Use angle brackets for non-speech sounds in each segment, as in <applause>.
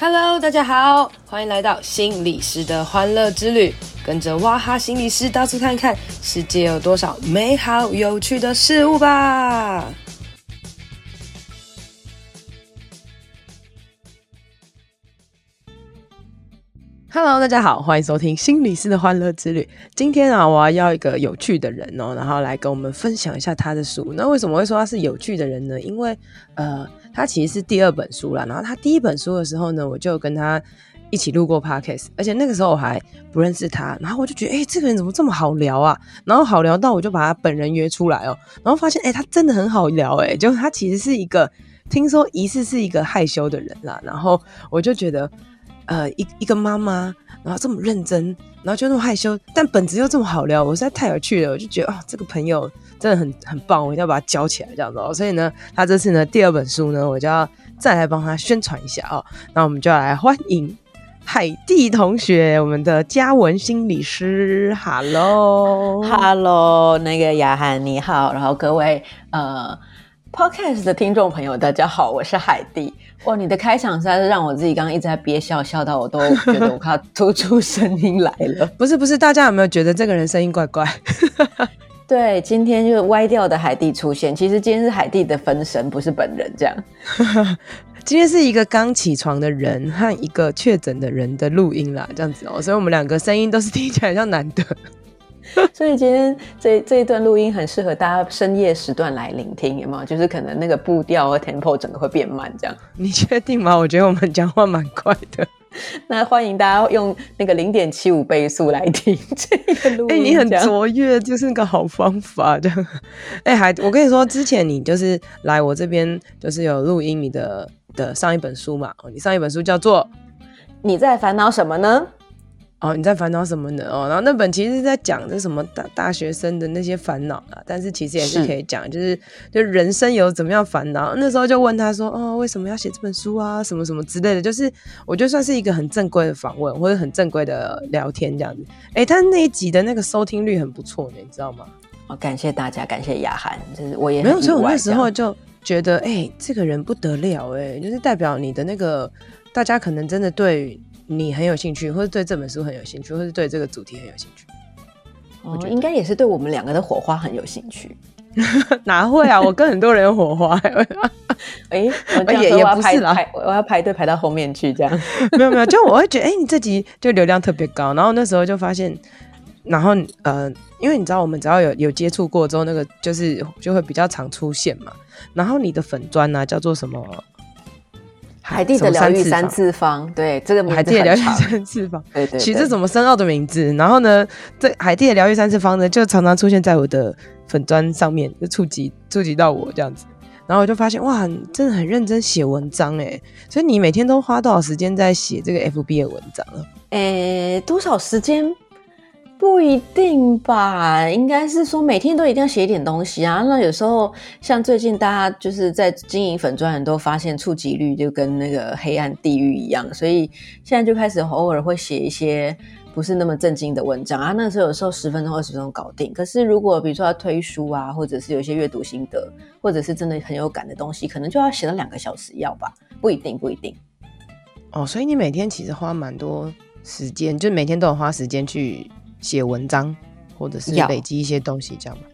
Hello，大家好，欢迎来到心理师的欢乐之旅，跟着哇哈心理师到处看看，世界有多少美好有趣的事物吧。Hello，大家好，欢迎收听心理师的欢乐之旅。今天啊，我要邀一个有趣的人哦，然后来跟我们分享一下他的书。那为什么会说他是有趣的人呢？因为呃。他其实是第二本书啦，然后他第一本书的时候呢，我就跟他一起录过 podcast，而且那个时候我还不认识他，然后我就觉得，哎、这个人怎么这么好聊啊？然后好聊到我就把他本人约出来哦，然后发现，哎、他真的很好聊，哎，就他其实是一个听说疑似是一个害羞的人啦，然后我就觉得，呃，一一个妈妈，然后这么认真，然后就那么害羞，但本质又这么好聊，我实在太有趣了，我就觉得，啊，这个朋友。真的很很棒，我一定要把它教起来，这样子哦。所以呢，他这次呢第二本书呢，我就要再来帮他宣传一下哦。那我们就要来欢迎海蒂同学，我们的嘉文心理师。Hello，Hello，那个雅涵你好，然后各位呃 Podcast 的听众朋友，大家好，我是海蒂。哇，你的开场实在是让我自己刚刚一直在憋笑，笑到我都觉得我快要吐出声音来了。<laughs> 不是不是，大家有没有觉得这个人声音怪怪？<laughs> 对，今天就是歪掉的海蒂出现。其实今天是海蒂的分身，不是本人这样。<laughs> 今天是一个刚起床的人和一个确诊的人的录音啦，这样子哦。所以我们两个声音都是听起来像男的。<laughs> 所以今天这这一段录音很适合大家深夜时段来聆听，有没有？就是可能那个步调和 tempo 整个会变慢这样。你确定吗？我觉得我们讲话蛮快的。<laughs> 那欢迎大家用那个零点七五倍速来听这个录音。<laughs> 哎、欸，你很卓越，就是个好方法。这样，<laughs> 哎、欸，还我跟你说，之前你就是来我这边，就是有录音你的的上一本书嘛。你上一本书叫做《你在烦恼什么呢》。哦，你在烦恼什么呢？哦，然后那本其实是在讲这什么大大学生的那些烦恼啦，但是其实也是可以讲，是就是就人生有怎么样烦恼。那时候就问他说，哦，为什么要写这本书啊？什么什么之类的，就是我觉得算是一个很正规的访问或者很正规的聊天这样子。哎，他那一集的那个收听率很不错呢，你知道吗？哦，感谢大家，感谢雅涵，就是我也没有，所以我那时候就觉得，哎，这个人不得了，哎，就是代表你的那个大家可能真的对。你很有兴趣，或者对这本书很有兴趣，或是对这个主题很有兴趣。哦，应该也是对我们两个的火花很有兴趣。<laughs> 哪会啊？我跟很多人有火花。哎、欸，我也也不是啦，我要排队排到后面去这样。<laughs> 没有没有，就我会觉得，哎、欸，你这集就流量特别高。然后那时候就发现，然后呃，因为你知道，我们只要有有接触过之后，那个就是就会比较常出现嘛。然后你的粉砖呢、啊，叫做什么？海蒂的疗愈三次方，对，这个名字海蒂的疗愈三次方，对对，取这怎么深奥的名字？然后呢，这海蒂的疗愈三次方呢，就常常出现在我的粉砖上面，就触及触及到我这样子，然后我就发现哇，你真的很认真写文章诶，所以你每天都花多少时间在写这个 FB 的文章啊？诶，多少时间？不一定吧，应该是说每天都一定要写一点东西啊。那有时候像最近大家就是在经营粉专，很多发现触及率就跟那个黑暗地狱一样，所以现在就开始偶尔会写一些不是那么正经的文章啊。那时候有时候十分钟、二十分钟搞定。可是如果比如说要推书啊，或者是有一些阅读心得，或者是真的很有感的东西，可能就要写到两个小时要吧？不一定，不一定。哦，所以你每天其实花蛮多时间，就每天都有花时间去。写文章，或者是累积一些东西，这样吗？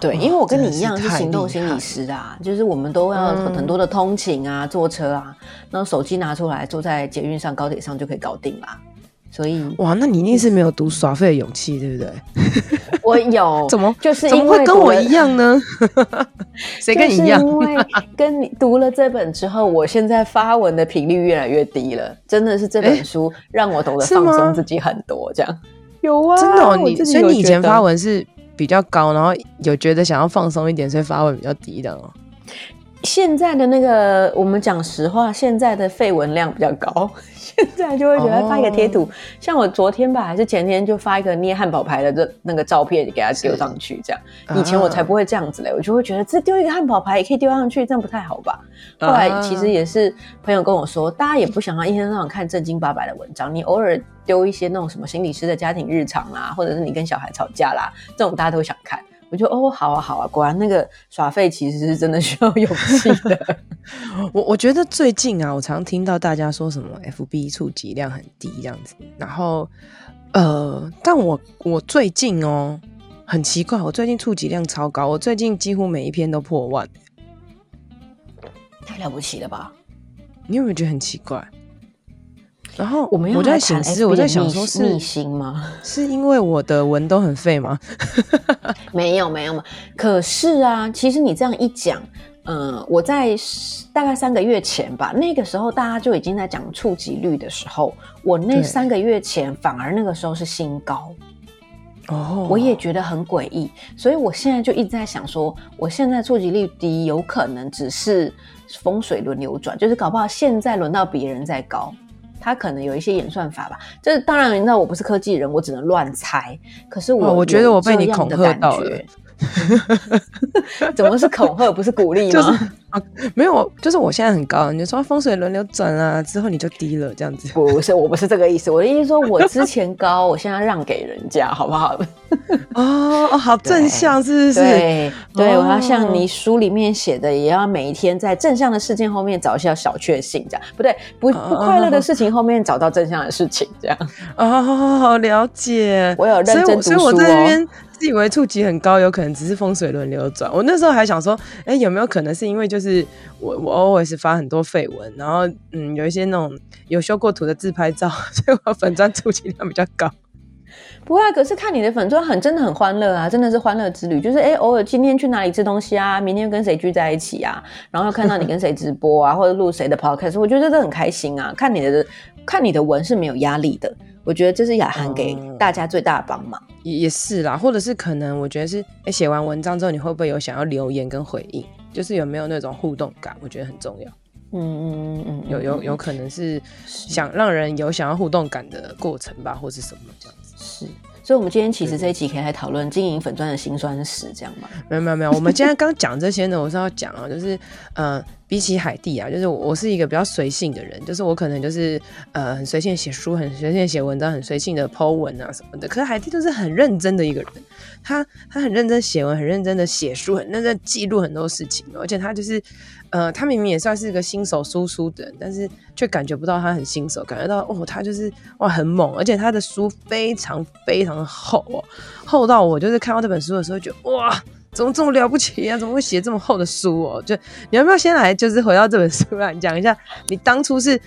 对，因为我跟你一样是行动心理师啊，就是我们都要很多的通勤啊，嗯、坐车啊，然后手机拿出来，坐在捷运上、高铁上就可以搞定啦。所以，哇，那你一定是没有读耍废的勇气，对不对？<laughs> 我有，<laughs> 怎么就是怎么会跟我一样呢？<laughs> 谁跟你一样？因为跟你读了这本之后，我现在发文的频率越来越低了。真的是这本书让我懂得放松自己很多，这样。有啊，真的哦，你所以你以前发文是比较高，然后有觉得想要放松一点，所以发文比较低的哦。现在的那个，我们讲实话，现在的废文量比较高。<laughs> 现在就会觉得发一个贴图，哦、像我昨天吧，还是前天就发一个捏汉堡牌的这那个照片，给它丢上去，这样。以前我才不会这样子嘞，我就会觉得这丢一个汉堡牌也可以丢上去，这样不太好吧？后来其实也是朋友跟我说，大家也不想要一天到晚看正经八百的文章，你偶尔丢一些那种什么心理师的家庭日常啦，或者是你跟小孩吵架啦，这种大家都会想看。我就哦，好啊，好啊，果然那个耍废其实是真的需要勇气的。<laughs> 我我觉得最近啊，我常听到大家说什么 FB 触及量很低这样子，然后呃，但我我最近哦，很奇怪，我最近触及量超高，我最近几乎每一篇都破万，太了不起了吧？你有没有觉得很奇怪？然后我们我在想是我在想说是逆心吗？<laughs> 是因为我的文都很废吗？<laughs> 没有没有嘛。可是啊，其实你这样一讲，嗯、呃，我在大概三个月前吧，那个时候大家就已经在讲触及率的时候，我那三个月前反而那个时候是新高。哦，我也觉得很诡异，所以我现在就一直在想说，我现在触及率低，有可能只是风水轮流转，就是搞不好现在轮到别人在高。他可能有一些演算法吧，这当然那我不是科技人，我只能乱猜。可是我我觉得我被你恐吓到了。<laughs> 怎么是恐吓，不是鼓励吗？就是啊，没有，就是我现在很高，你就说风水轮流转啊，之后你就低了，这样子。不是，我不是这个意思。我的意思说，我之前高，我现在让给人家，好不好？哦哦，好正向，是不是？对对，我要像你书里面写的，也要每一天在正向的事件后面找一些小确幸，这样不对？不不快乐的事情后面找到正向的事情，这样。哦，好好好，了解。我有认真读书哦。自以为触及很高，有可能只是风水轮流转。我那时候还想说，哎，有没有可能是因为就是我我 always 发很多绯闻，然后嗯，有一些那种有修过图的自拍照，<laughs> 所以我粉钻触及量比较高。不会啊，可是看你的粉钻很真的很欢乐啊，真的是欢乐之旅。就是哎，偶尔今天去哪里吃东西啊，明天跟谁聚在一起啊，然后看到你跟谁直播啊，<laughs> 或者录谁的 podcast，我觉得这很开心啊。看你的看你的文是没有压力的，我觉得这是雅涵给大家最大的帮忙。嗯、也是啦，或者是可能我觉得是哎，写完文章之后你会不会有想要留言跟回应，就是有没有那种互动感，我觉得很重要。嗯嗯嗯嗯，有有有可能是想让人有想要互动感的过程吧，或是什么这样子。是，所以，我们今天其实这一集可以来讨论经营粉钻的辛酸史，这样吗？没有，没有，没有。我们今天刚讲这些呢，我是要讲啊，就是，呃，比起海蒂啊，就是我，是一个比较随性的人，就是我可能就是，呃，很随性写书，很随性写文章，很随性的 po 文啊什么的。可是海蒂就是很认真的一个人，他他很认真写文，很认真的写书，很认真记录很多事情，而且他就是。呃，他明明也算是一个新手输出的人，但是却感觉不到他很新手，感觉到哦，他就是哇很猛，而且他的书非常非常厚哦，厚到我就是看到这本书的时候，觉得哇，怎么这么了不起啊？怎么会写这么厚的书哦？就你要不要先来，就是回到这本书来讲一下，你当初是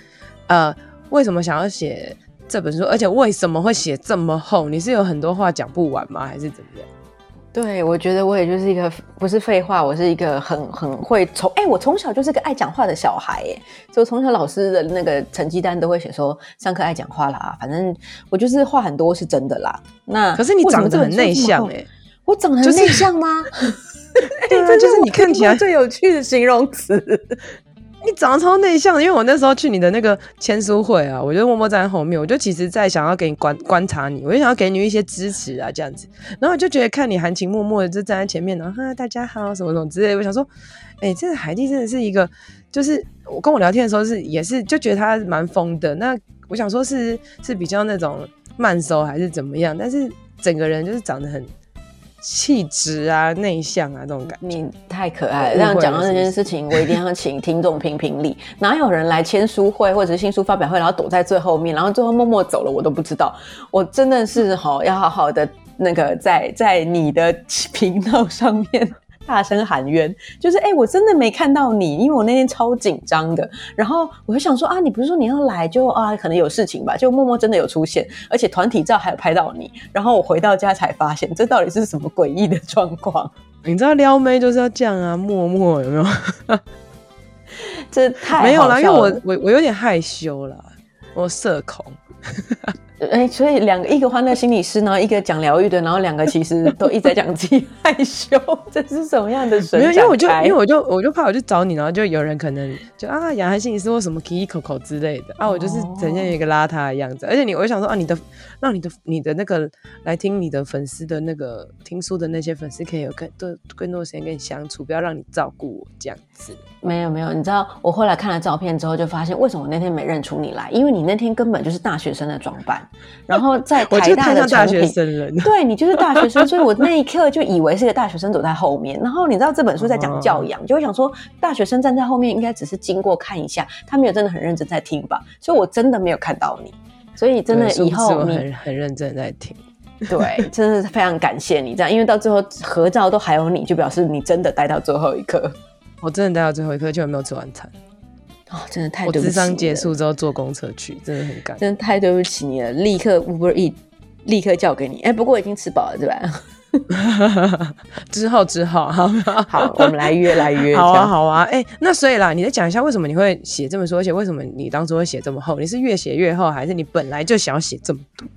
呃为什么想要写这本书，而且为什么会写这么厚？你是有很多话讲不完吗？还是怎么样？对，我觉得我也就是一个不是废话，我是一个很很会从哎，我从小就是个爱讲话的小孩哎，就从小老师的那个成绩单都会写说上课爱讲话啦，反正我就是话很多是真的啦。那可是你长得很内向哎，我长得很内向吗？<laughs> 对啊，就是你看起来最有趣的形容词。你长得超内向的，因为我那时候去你的那个签书会啊，我就默默站在后面，我就其实在想要给你观观察你，我就想要给你一些支持啊，这样子，然后我就觉得看你含情脉脉的就站在前面，然后哈大家好什么什么之类的，我想说，哎、欸，这个海蒂真的是一个，就是我跟我聊天的时候是也是就觉得他蛮疯的，那我想说是是比较那种慢熟还是怎么样，但是整个人就是长得很。气质啊，内向啊，这种感觉，你太可爱了。这样讲到这件事情，我一定要请听众评评理。<laughs> 哪有人来签书会或者是新书发表会，然后躲在最后面，然后最后默默走了，我都不知道。我真的是好要好好的那个在在你的 <laughs> 频道上面。大声喊冤，就是哎、欸，我真的没看到你，因为我那天超紧张的。然后我就想说啊，你不是说你要来就啊，可能有事情吧？就默默真的有出现，而且团体照还有拍到你。然后我回到家才发现，这到底是什么诡异的状况？你知道撩妹就是要这样啊，默默有没有？<laughs> 这太没有啦，因为我我我有点害羞啦，我社恐。<laughs> 哎、欸，所以两个，一个欢乐心理师，然后一个讲疗愈的，然后两个其实都一直在讲自己害羞，这是什么样的神？没有，因为我就因为我就我就怕我去找你，然后就有人可能就啊，雅涵心理师或什么 Kiki Coco 之类的啊，我就是呈现一个邋遢的样子。而且你，我就想说啊，你的让你的你的那个来听你的粉丝的那个听书的那些粉丝，可以有更多更多的时间跟你相处，不要让你照顾我这样子。没有没有，你知道我后来看了照片之后，就发现为什么我那天没认出你来，因为你那天根本就是大学生的装扮，然后在 <laughs> 台大的大学生人，<laughs> <laughs> 对，你就是大学生，所以我那一刻就以为是个大学生走在后面。然后你知道这本书在讲教养，就会想说大学生站在后面应该只是经过看一下，他没有真的很认真在听吧？所以我真的没有看到你，所以真的以后你很很认真在听。对，真的是非常感谢你这样，因为到最后合照都还有你，就表示你真的待到最后一刻。我真的待到最后一刻，就没有吃晚餐。哦，真的太对不起。我智商结束之后坐公车去，真的很赶。真的太对不起你了，立刻 Uber Eats，立刻叫给你。哎、欸，不过已经吃饱了，对吧？之 <laughs> 后之后，好，好，我们来约来约。好啊，好啊。哎、欸，那所以啦，你再讲一下为什么你会写这么多，而且为什么你当初会写这么厚？你是越写越厚，还是你本来就想要写这么多？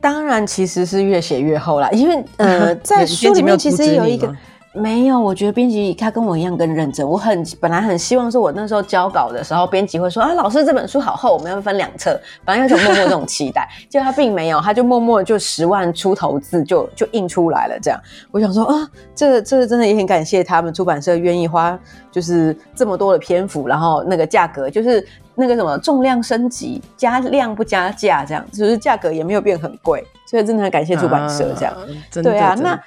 当然，其实是越写越厚啦，因为呃，<laughs> 在书里面其实有一个。没有，我觉得编辑他跟我一样更认真。我很本来很希望说，我那时候交稿的时候，编辑会说啊，老师这本书好厚，我们要分两册。本来有种默默这种期待，结果他并没有，他就默默就十万出头字就就印出来了。这样，我想说啊，这个这个真的也很感谢他们出版社愿意花就是这么多的篇幅，然后那个价格就是那个什么重量升级加量不加价这样，就是价格也没有变很贵，所以真的很感谢出版社这样。啊真的，对啊，那。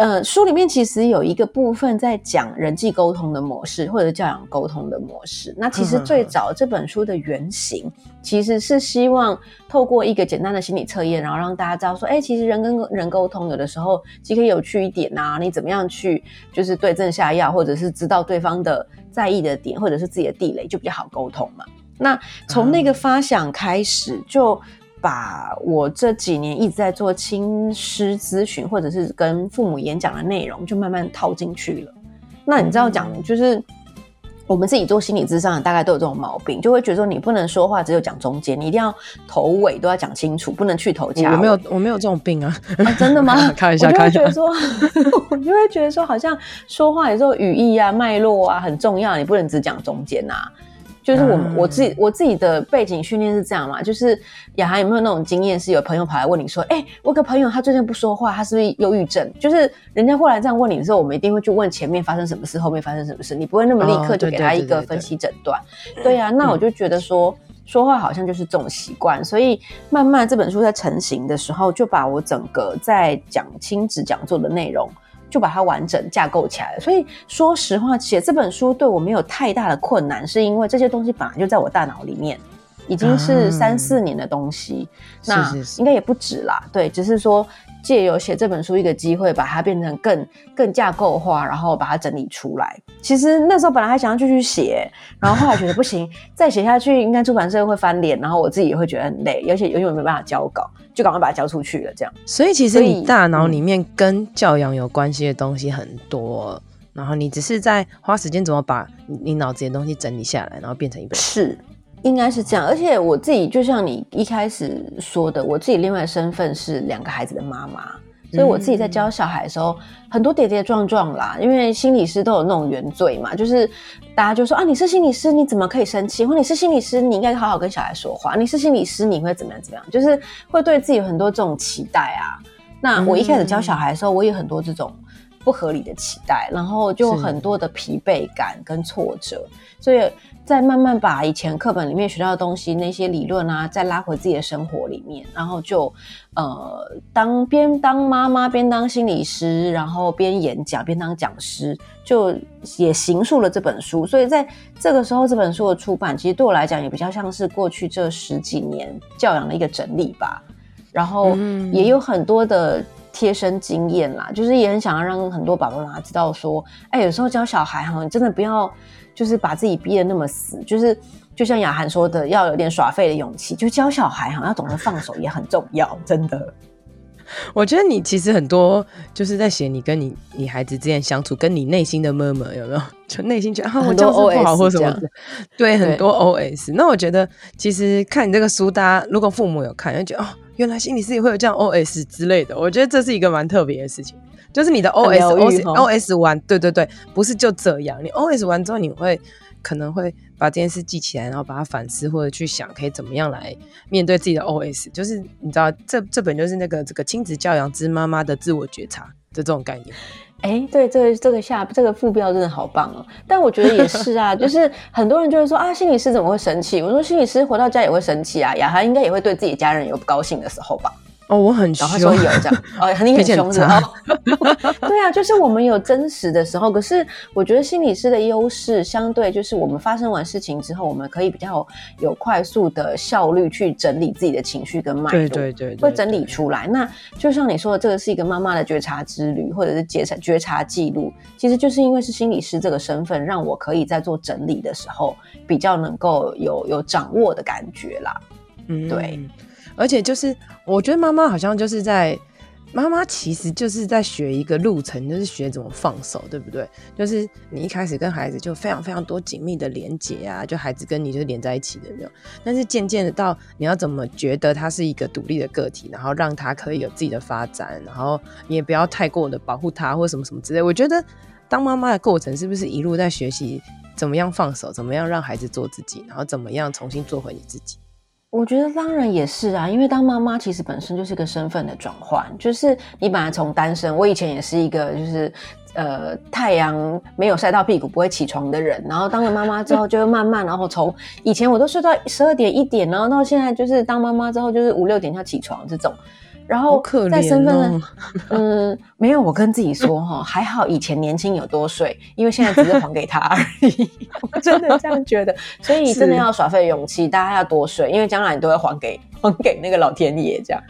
呃，书里面其实有一个部分在讲人际沟通的模式，或者教养沟通的模式。那其实最早这本书的原型，其实是希望透过一个简单的心理测验，然后让大家知道说，哎、欸，其实人跟人沟通有的时候既可以有趣一点呐、啊，你怎么样去就是对症下药，或者是知道对方的在意的点，或者是自己的地雷，就比较好沟通嘛。那从那个发想开始就。把我这几年一直在做亲师咨询，或者是跟父母演讲的内容，就慢慢套进去了。那你知道讲，就是我们自己做心理咨商，大概都有这种毛病，就会觉得说你不能说话只有讲中间，你一定要头尾都要讲清楚，不能去头掐。我没有，我没有这种病啊！啊真的吗？开一下，开玩笑。我就会觉得说，我就会觉得说，好像说话有时候语义啊、脉络啊很重要，你不能只讲中间啊。就是我我自己我自己的背景训练是这样嘛，就是雅涵有没有那种经验，是有朋友跑来问你说，哎、欸，我有个朋友他最近不说话，他是不是忧郁症？就是人家过来这样问你的时候，我们一定会去问前面发生什么事，后面发生什么事，你不会那么立刻就给他一个分析诊断。对呀，那我就觉得说说话好像就是这种习惯，所以慢慢这本书在成型的时候，就把我整个在讲亲子讲座的内容。就把它完整架构起来了。所以说实话，写这本书对我没有太大的困难，是因为这些东西本来就在我大脑里面，已经是三四年的东西，嗯、那应该也不止啦。对，只是说。借由写这本书一个机会，把它变成更更架构化，然后把它整理出来。其实那时候本来还想要继续写，然后后来觉得不行，再写下去应该出版社会翻脸，然后我自己也会觉得很累，而且永远没办法交稿，就赶快把它交出去了。这样。所以其实你大脑里面跟教养有关系的东西很多，然后你只是在花时间怎么把你脑子里的东西整理下来，然后变成一本书。是。应该是这样，而且我自己就像你一开始说的，我自己另外的身份是两个孩子的妈妈，所以我自己在教小孩的时候，嗯、很多跌跌撞撞啦。因为心理师都有那种原罪嘛，就是大家就说啊，你是心理师，你怎么可以生气？或你是心理师，你应该好好跟小孩说话。你是心理师，你会怎么样怎么样？就是会对自己有很多这种期待啊。那我一开始教小孩的时候，我有很多这种不合理的期待，然后就很多的疲惫感跟挫折，所以。再慢慢把以前课本里面学到的东西，那些理论啊，再拉回自己的生活里面，然后就呃，当边当妈妈边当心理师，然后边演讲边当讲师，就也行述了这本书。所以在这个时候，这本书的出版，其实对我来讲也比较像是过去这十几年教养的一个整理吧。然后也有很多的贴身经验啦，就是也很想要让很多爸爸妈妈知道说，哎，有时候教小孩哈，你真的不要。就是把自己逼得那么死，就是就像雅涵说的，要有点耍废的勇气。就教小孩哈，要懂得放手也很重要，真的。我觉得你其实很多就是在写你跟你你孩子之间相处，跟你内心的 murmur 有没有？<laughs> 就内心觉得啊，我教不好或什么的，对，很多 OS。那我觉得其实看你这个书，大家如果父母有看，就觉得哦，原来心理师也会有这样 OS 之类的。我觉得这是一个蛮特别的事情。就是你的 O S O S O S 完，对对对，不是就这样。你 O S 完之后，你会可能会把这件事记起来，然后把它反思，或者去想可以怎么样来面对自己的 O S。就是你知道，这这本就是那个这个亲子教养之妈妈的自我觉察的这种概念。哎、欸，对，这个这个下这个副标真的好棒哦。但我觉得也是啊，<laughs> 就是很多人就会说啊，心理师怎么会生气？我说心理师回到家也会生气啊，雅涵应该也会对自己家人有不高兴的时候吧。哦，我很凶，然后他说有这样，哦，你很凶的哦。<laughs> 对啊，就是我们有真实的时候，可是我觉得心理师的优势相对就是我们发生完事情之后，我们可以比较有快速的效率去整理自己的情绪跟脉络，对对对，会整理出来。那就像你说的，这个是一个妈妈的觉察之旅，或者是觉察觉察记录，其实就是因为是心理师这个身份，让我可以在做整理的时候比较能够有有掌握的感觉啦。嗯，对。而且就是，我觉得妈妈好像就是在，妈妈其实就是在学一个路程，就是学怎么放手，对不对？就是你一开始跟孩子就非常非常多紧密的连接啊，就孩子跟你就连在一起的那种。但是渐渐的到你要怎么觉得他是一个独立的个体，然后让他可以有自己的发展，然后你也不要太过的保护他或什么什么之类。我觉得当妈妈的过程是不是一路在学习怎么样放手，怎么样让孩子做自己，然后怎么样重新做回你自己？我觉得当然也是啊，因为当妈妈其实本身就是个身份的转换，就是你本来从单身，我以前也是一个就是呃太阳没有晒到屁股不会起床的人，然后当了妈妈之后就会慢慢，然后从以前我都睡到十二点一点，然后到现在就是当妈妈之后就是五六点要起床这种。然后在身份呢，<laughs> 嗯，没有，我跟自己说哈，还好以前年轻有多睡，因为现在只是还给他而已。<laughs> 我真的这样觉得，所以真的要耍废勇气，大家要多睡，因为将来你都会还给还给那个老天爷这样。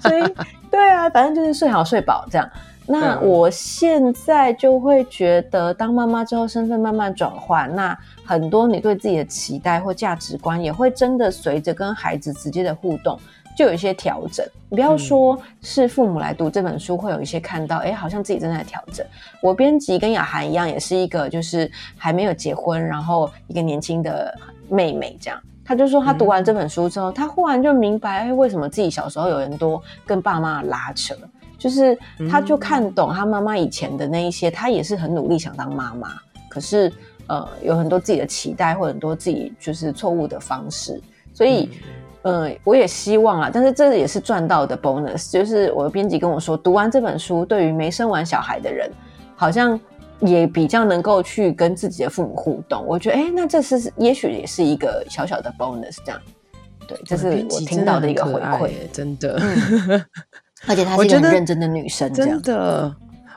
所以 <laughs> 对啊，反正就是睡好睡饱这样。那我现在就会觉得，当妈妈之后，身份慢慢转换，那很多你对自己的期待或价值观也会真的随着跟孩子直接的互动。就有一些调整，你不要说是父母来读这本书，会有一些看到，哎、嗯，好像自己正在调整。我编辑跟雅涵一样，也是一个就是还没有结婚，然后一个年轻的妹妹这样。他就说他读完这本书之后，他、嗯、忽然就明白，哎，为什么自己小时候有人多跟爸妈拉扯，就是他就看懂他妈妈以前的那一些，他也是很努力想当妈妈，可是呃有很多自己的期待或很多自己就是错误的方式，所以。嗯嗯，我也希望啊，但是这也是赚到的 bonus。就是我的编辑跟我说，读完这本书，对于没生完小孩的人，好像也比较能够去跟自己的父母互动。我觉得，哎、欸，那这是也许也是一个小小的 bonus。这样，对，这是我听到的一个回馈，真的。嗯、而且她是一个很认真的女生，真的。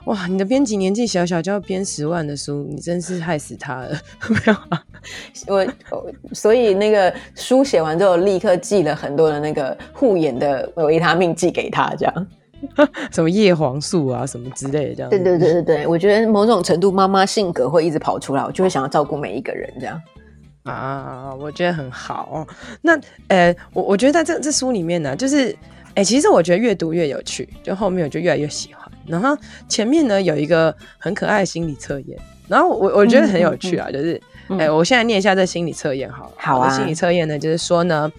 哇，你的编辑年纪小小就要编十万的书，你真是害死他了。<laughs> 没有啊，<laughs> 我所以那个书写完之后，立刻寄了很多的那个护眼的维他命寄给他，这样，<laughs> 什么叶黄素啊，什么之类的，这样。对对对对对，我觉得某种程度妈妈性格会一直跑出来，我就会想要照顾每一个人，这样。啊，我觉得很好。那呃，我我觉得在这这书里面呢，就是哎、欸，其实我觉得越读越有趣，就后面我就越来越喜欢。然后前面呢有一个很可爱的心理测验，然后我我觉得很有趣啊，嗯、就是哎、我现在念一下这心理测验好了。好啊。心理测验呢就是说呢，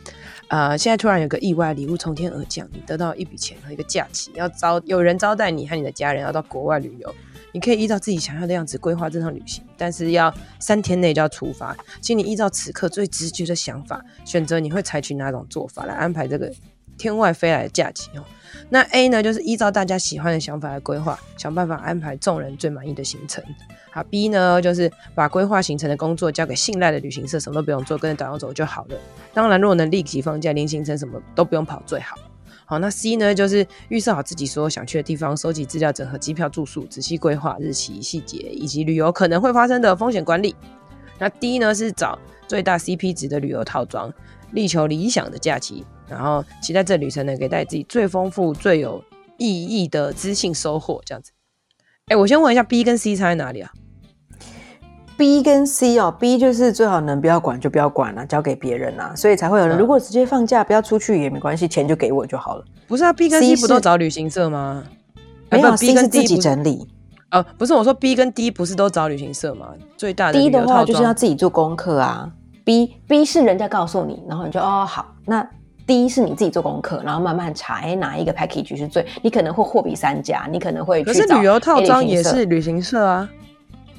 呃，现在突然有个意外礼物从天而降，你得到一笔钱和一个假期，要招有人招待你和你的家人要到国外旅游，你可以依照自己想要的样子规划这趟旅行，但是要三天内就要出发，请你依照此刻最直觉的想法选择你会采取哪种做法来安排这个天外飞来的假期哦。那 A 呢，就是依照大家喜欢的想法来规划，想办法安排众人最满意的行程。好，B 呢，就是把规划行程的工作交给信赖的旅行社，什么都不用做，跟着导游走就好了。当然，如果能立即放假，连行程什么都不用跑最好。好，那 C 呢，就是预设好自己所有想去的地方，收集资料，整合机票、住宿，仔细规划日期、细节以及旅游可能会发生的风险管理。那 D 呢，是找最大 CP 值的旅游套装，力求理想的假期。然后期待这旅程呢，给带自己最丰富、最有意义的知性收获，这样子。哎，我先问一下，B 跟 C 差在哪里啊？B 跟 C 哦，B 就是最好能不要管就不要管了，交给别人啊，所以才会有人。如果直接放假不要出去也没关系，钱就给我就好了。不是啊，B 跟 C 不都找旅行社吗？没有，B 跟 D 自己整理。啊，不是，我说 B 跟 D 不是都找旅行社吗？最大的 D 的话就是要自己做功课啊。B B 是人家告诉你，然后你就哦好那。第一是你自己做功课，然后慢慢查，哎，哪一个 package 是最？你可能会货比三家，你可能会去找。可是旅游套装也是旅行社啊。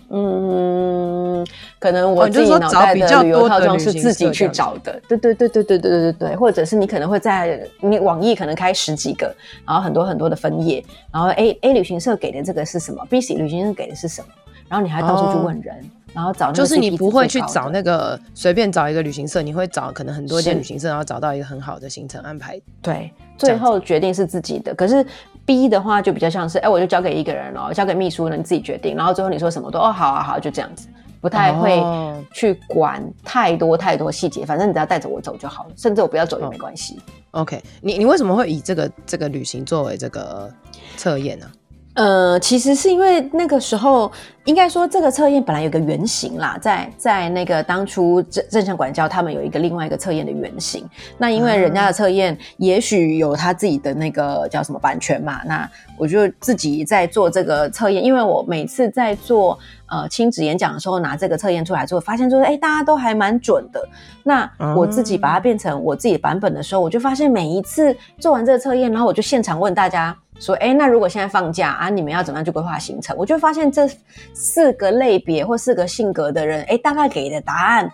嗯，可能我自己脑袋的旅游套装是自己去找的，对对对对对对对对，或者是你可能会在你网易可能开十几个，然后很多很多的分页，然后 A A 旅行社给的这个是什么，B C 旅行社给的是什么，然后你还到处去问人，哦、然后找就是你不会去找那个随便找一个旅行社，你会找可能很多间旅行社，然后找到一个很好的行程安排，对，最后决定是自己的，可是。B 的话就比较像是，哎、欸，我就交给一个人了，交给秘书了，你自己决定。然后最后你说什么都哦，好啊，好啊，就这样子，不太会去管太多太多细节。反正你只要带着我走就好了，甚至我不要走也没关系。哦、OK，你你为什么会以这个这个旅行作为这个测验呢？呃，其实是因为那个时候，应该说这个测验本来有个原型啦，在在那个当初正正向管教他们有一个另外一个测验的原型。那因为人家的测验也许有他自己的那个叫什么版权嘛，那我就自己在做这个测验。因为我每次在做呃亲子演讲的时候，拿这个测验出来之后，发现就是哎，大家都还蛮准的。那我自己把它变成我自己的版本的时候，我就发现每一次做完这个测验，然后我就现场问大家。说，哎，那如果现在放假啊，你们要怎么样去规划行程？我就发现这四个类别或四个性格的人，哎，大概给的答案，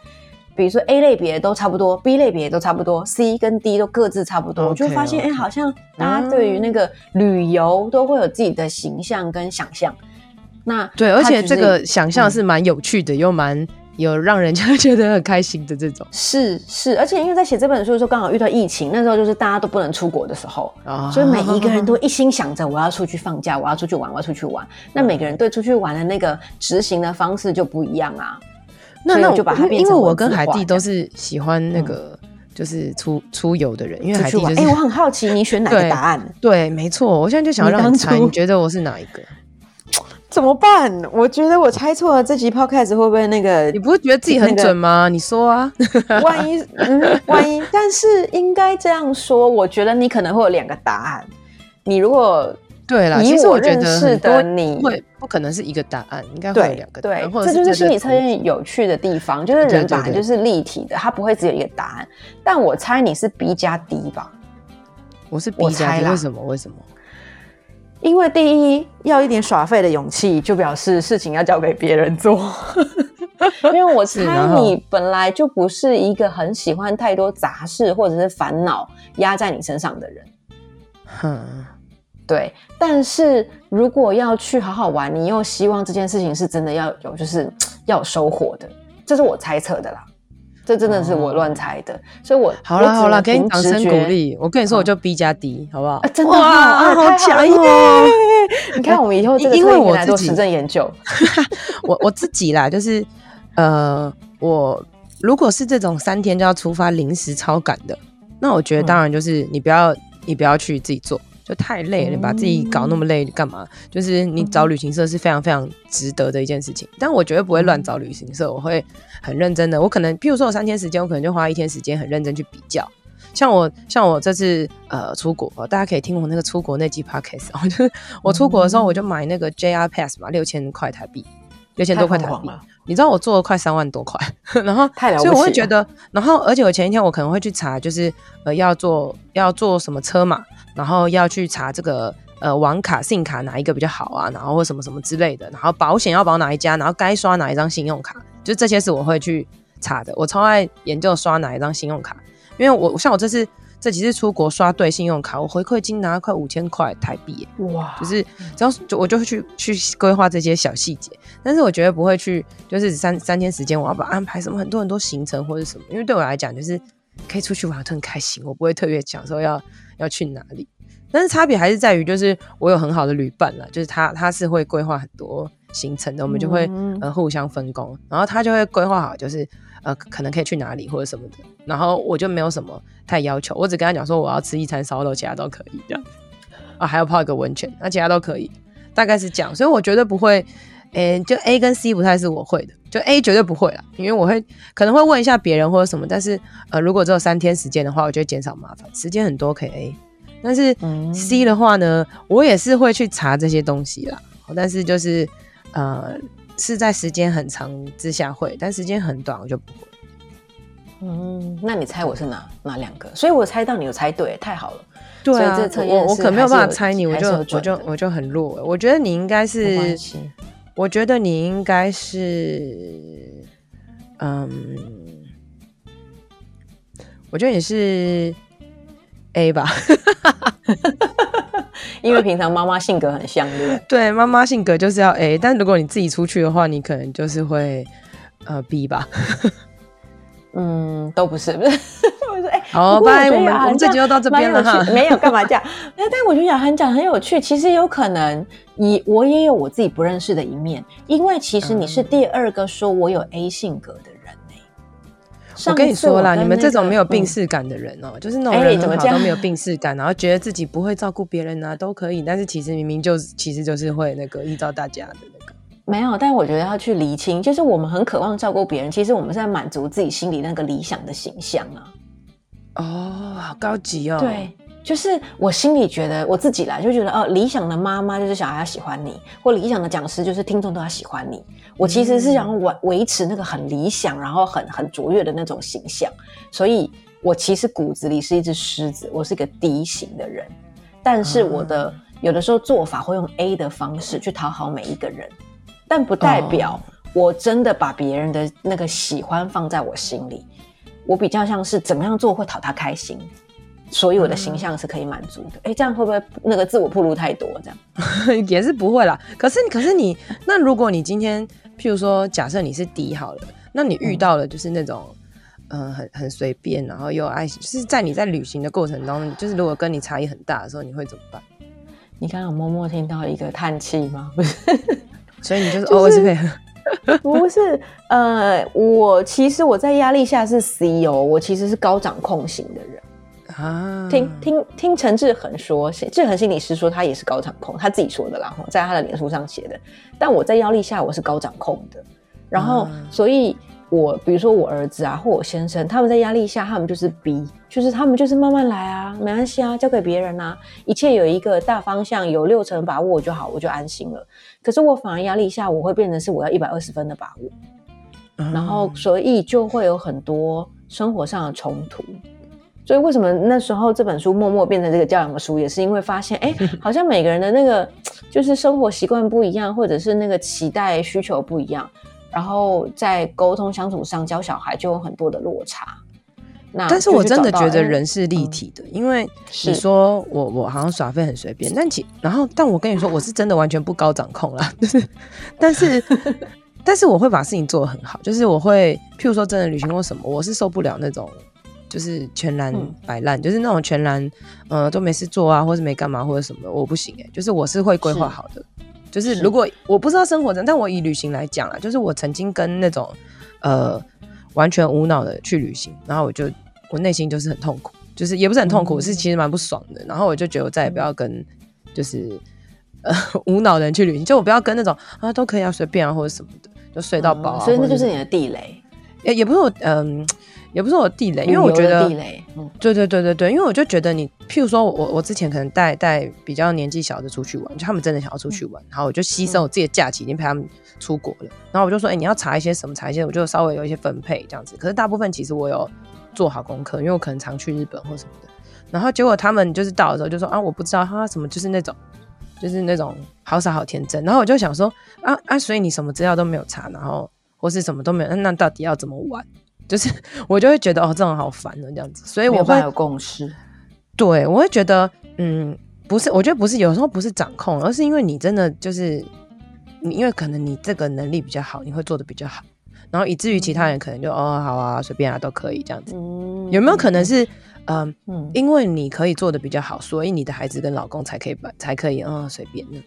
比如说 A 类别都差不多，B 类别都差不多，C 跟 D 都各自差不多。Okay, 我就发现，哎，好像大家对于那个旅游都会有自己的形象跟想象。那对，而且这个想象是蛮有趣的，嗯、又蛮。有让人家觉得很开心的这种，<laughs> 是是，而且因为在写这本书的时候，刚好遇到疫情，那时候就是大家都不能出国的时候，哦、所以每一个人都一心想着我要出去放假，我要出去玩，我要出去玩。那每个人对出去玩的那个执行的方式就不一样啊。那那我就把它变成，因为我跟海蒂都是喜欢那个就是出、嗯、出游的人，因为海蒂就是，哎、欸，我很好奇你选哪个答案？对，对，没错，我现在就想要让你猜，你觉得我是哪一个？怎么办？我觉得我猜错了，这集 podcast 会不会那个？你不是觉得自己很准吗？那个、你说啊，<laughs> 万一，嗯，万一，但是应该这样说，我觉得你可能会有两个答案。你如果对了，其实我认识的你会不可能是一个答案，应该会有两个答案。对，这就是心理测验有趣的地方，就是人本来就是立体的，它不会只有一个答案。但我猜你是 B 加 D 吧？我是 B 加 D，为什么？为什么？因为第一要一点耍废的勇气，就表示事情要交给别人做。<laughs> 因为我猜你本来就不是一个很喜欢太多杂事或者是烦恼压在你身上的人。哼，对。但是如果要去好好玩，你又希望这件事情是真的要有，就是要有收获的，这是我猜测的啦。这真的是我乱猜的，哦、所以我好了好了，给你掌声鼓励。我跟你说，我就 B 加 D，好不好？啊、真的哇，啊、好强哦！你看，我们以后这个 <laughs> 因为我做实证研究，<laughs> 我我自己啦，就是呃，我如果是这种三天就要出发、临时超赶的，那我觉得当然就是你不要、嗯、你不要去自己做。就太累了，你把自己搞那么累干嘛？就是你找旅行社是非常非常值得的一件事情，但我绝对不会乱找旅行社，我会很认真的。我可能，譬如说我三天时间，我可能就花一天时间很认真去比较。像我，像我这次呃出国，大家可以听我那个出国那集 podcast。我就是 <laughs> 我出国的时候，我就买那个 JR Pass 嘛，六千块台币，六千多块台币。你知道我做了快三万多块，<laughs> 然后太了以我会觉得，然后而且我前一天我可能会去查，就是呃要做要做什么车嘛。然后要去查这个呃网卡、信卡哪一个比较好啊，然后或什么什么之类的，然后保险要保哪一家，然后该刷哪一张信用卡，就这些是我会去查的。我超爱研究刷哪一张信用卡，因为我像我这次这几次出国刷对信用卡，我回馈金拿了快五千块台币，哇！就是只要就我就会去去规划这些小细节，但是我绝对不会去就是三三天时间我要把安排什么很多很多行程或者什么，因为对我来讲就是可以出去玩都很开心，我不会特别讲说要。要去哪里？但是差别还是在于，就是我有很好的旅伴了，就是他他是会规划很多行程的，我们就会呃互相分工，然后他就会规划好，就是呃可能可以去哪里或者什么的，然后我就没有什么太要求，我只跟他讲说我要吃一餐烧肉，其他都可以这样啊，还要泡一个温泉，那其他都可以，大概是这样，所以我绝对不会，诶、欸，就 A 跟 C 不太是我会的，就 A 绝对不会啦，因为我会可能会问一下别人或者什么，但是呃如果只有三天时间的话，我就会减少麻烦，时间很多可以 A。但是 C 的话呢，嗯、我也是会去查这些东西啦。但是就是呃，是在时间很长之下会，但时间很短我就不会。嗯，那你猜我是哪哪两个？所以我猜到你有猜对，太好了。对啊，我我可没有办法猜你，我就我就我就很弱。我觉得你应该是我觉得你应该是，嗯，我觉得你是 A 吧，<laughs> 因为平常妈妈性格很像，对不对？对，妈妈性格就是要 A，但如果你自己出去的话，你可能就是会呃 B 吧。嗯，都不是，不是。我说，哎、欸，好，拜，我们我们这集就到这边了哈。没有干嘛这样？<laughs> 但我觉得雅涵讲很有趣。其实有可能，你我也有我自己不认识的一面，因为其实你是第二个说我有 A 性格的人呢、欸。我跟你说啦，你们这种没有病识感的人哦、就是那种人很好都没有病识感，然后觉得自己不会照顾别人啊，都可以，但是其实明明就其实就是会那个依照大家的那个。没有，但我觉得要去厘清，就是我们很渴望照顾别人，其实我们是在满足自己心里那个理想的形象啊。哦，好高级哦。对，就是我心里觉得，我自己来就觉得，哦，理想的妈妈就是小孩要喜欢你，或理想的讲师就是听众都要喜欢你。我其实是想维维持那个很理想，然后很很卓越的那种形象，所以我其实骨子里是一只狮子，我是一个 D 型的人，但是我的、嗯、有的时候做法会用 A 的方式去讨好每一个人。但不代表我真的把别人的那个喜欢放在我心里，我比较像是怎么样做会讨他开心，所以我的形象是可以满足的。哎、嗯，这样会不会那个自我暴露太多？这样 <laughs> 也是不会啦。可是，可是你那如果你今天，譬如说，假设你是 D 好了，那你遇到了就是那种，嗯、呃，很很随便，然后又爱，就是在你在旅行的过程当中，就是如果跟你差异很大的时候，你会怎么办？你刚刚默默听到一个叹气吗？不是。所以你就是 always 配合？<laughs> 不是，呃，我其实我在压力下是 C.O，，我其实是高掌控型的人啊。听听听陈志恒说，志恒心理师说他也是高掌控，他自己说的啦，在他的脸书上写的。但我在压力下我是高掌控的，然后、啊、所以。我比如说我儿子啊，或我先生，他们在压力下，他们就是逼就是他们就是慢慢来啊，没关系啊，交给别人啊，一切有一个大方向，有六成把握就好，我就安心了。可是我反而压力下，我会变成是我要一百二十分的把握，嗯、然后所以就会有很多生活上的冲突。所以为什么那时候这本书默默变成这个教养的书，也是因为发现，哎，<laughs> 好像每个人的那个就是生活习惯不一样，或者是那个期待需求不一样。然后在沟通相处上教小孩就有很多的落差。那但是我真的觉得人是立体的，嗯、因为你说我我好像耍废很随便，但其然后但我跟你说我是真的完全不高掌控啦，<laughs> 就是但是 <laughs> 但是我会把事情做得很好，就是我会譬如说真的旅行或什么，我是受不了那种就是全然摆烂，嗯、就是那种全然呃都没事做啊，或是没干嘛或者什么，我不行哎、欸，就是我是会规划好的。就是如果我不知道生活怎，但我以旅行来讲啊，就是我曾经跟那种呃完全无脑的去旅行，然后我就我内心就是很痛苦，就是也不是很痛苦，嗯、是其实蛮不爽的。然后我就觉得我再也不要跟就是呃 <laughs> 无脑的人去旅行，就我不要跟那种啊都可以啊随便啊或者什么的，就睡到饱啊、嗯。所以那就是你的地雷，也也不是我嗯。呃也不是我地雷，因为我觉得，嗯，对对对对对，因为我就觉得你，譬如说我我之前可能带带比较年纪小的出去玩，就他们真的想要出去玩，然后我就牺牲我自己的假期，已经陪他们出国了，然后我就说，哎，你要查一些什么，查一些，我就稍微有一些分配这样子。可是大部分其实我有做好功课，因为我可能常去日本或什么的。然后结果他们就是到的时候就说啊，我不知道他什么，就是那种就是那种好傻好天真。然后我就想说啊啊，所以你什么资料都没有查，然后或是什么都没有，那到底要怎么玩？就是我就会觉得哦，这种好烦哦这样子，所以我会有共识。对，我会觉得嗯，不是，我觉得不是，有时候不是掌控，而是因为你真的就是你，因为可能你这个能力比较好，你会做的比较好，然后以至于其他人可能就、嗯、哦好啊，随便啊都可以这样子。嗯、有没有可能是嗯，嗯因为你可以做的比较好，所以你的孩子跟老公才可以把才可以嗯随便呢？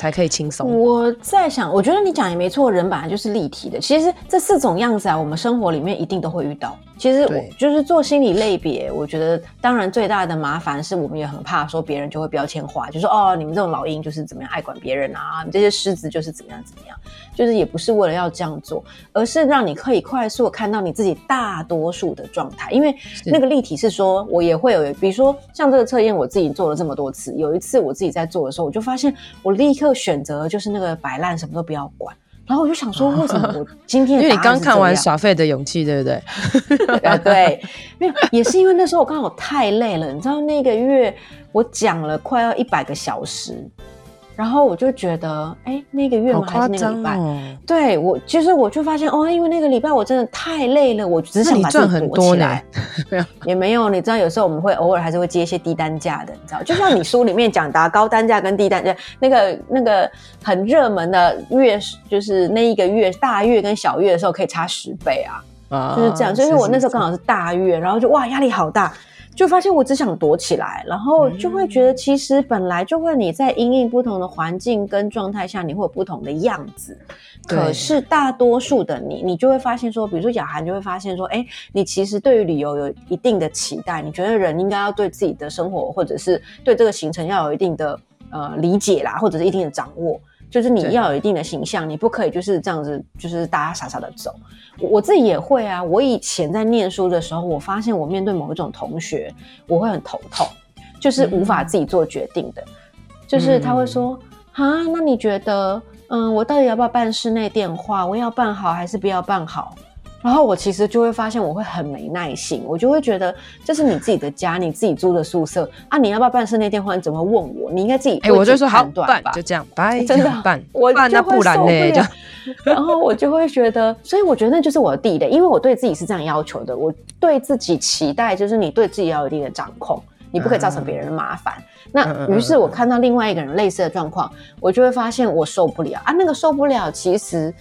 才可以轻松。我在想，我觉得你讲也没错，人本来就是立体的。其实这四种样子啊，我们生活里面一定都会遇到。其实我就是做心理类别，我觉得当然最大的麻烦是我们也很怕说别人就会标签化，就说哦，你们这种老鹰就是怎么样爱管别人啊，你这些狮子就是怎么样怎么样，就是也不是为了要这样做，而是让你可以快速看到你自己大多数的状态。因为那个立体是说，我也会有，比如说像这个测验，我自己做了这么多次，有一次我自己在做的时候，我就发现我立刻选择就是那个摆烂，什么都不要管。然后我就想说，为什么我今天？<laughs> 因为你刚看完《耍废的勇气》，对不对？啊，<laughs> 对，没有，也是因为那时候我刚好太累了。你知道那个月我讲了快要一百个小时，然后我就觉得，哎，那个月吗？还是那个礼拜？哦、对我，其实我就发现，哦，因为那个礼拜我真的太累了，我只想把自己躲起来。<laughs> 也没有，你知道，有时候我们会偶尔还是会接一些低单价的，你知道，就像你书里面讲的，高单价跟低单价，那个那个很热门的月，就是那一个月大月跟小月的时候可以差十倍啊，啊就是这样。所以我那时候刚好是大月，然后就哇，压力好大。就发现我只想躲起来，然后就会觉得其实本来就会你在因应不同的环境跟状态下，你会有不同的样子。可是大多数的你，你就会发现说，比如说雅涵就会发现说，哎，你其实对于旅游有一定的期待，你觉得人应该要对自己的生活或者是对这个行程要有一定的呃理解啦，或者是一定的掌握。就是你要有一定的形象，你不可以就是这样子，就是大家傻傻的走。我我自己也会啊。我以前在念书的时候，我发现我面对某一种同学，我会很头痛，就是无法自己做决定的。嗯、就是他会说：“啊，那你觉得，嗯，我到底要不要办室内电话？我要办好还是不要办好？”然后我其实就会发现，我会很没耐心，我就会觉得这是你自己的家，你自己租的宿舍啊，你要不要办室内电话？你怎么问我？你应该自己哎、欸，我就说好办，就这样拜，<laughs> 真的 <laughs> 办，我办那不然呢？就 <laughs> 然后我就会觉得，所以我觉得那就是我的地雷，因为我对自己是这样要求的，我对自己期待就是你对自己要有一定的掌控，你不可以造成别人的麻烦。嗯、那于是我看到另外一个人类似的状况，我就会发现我受不了啊，那个受不了其实。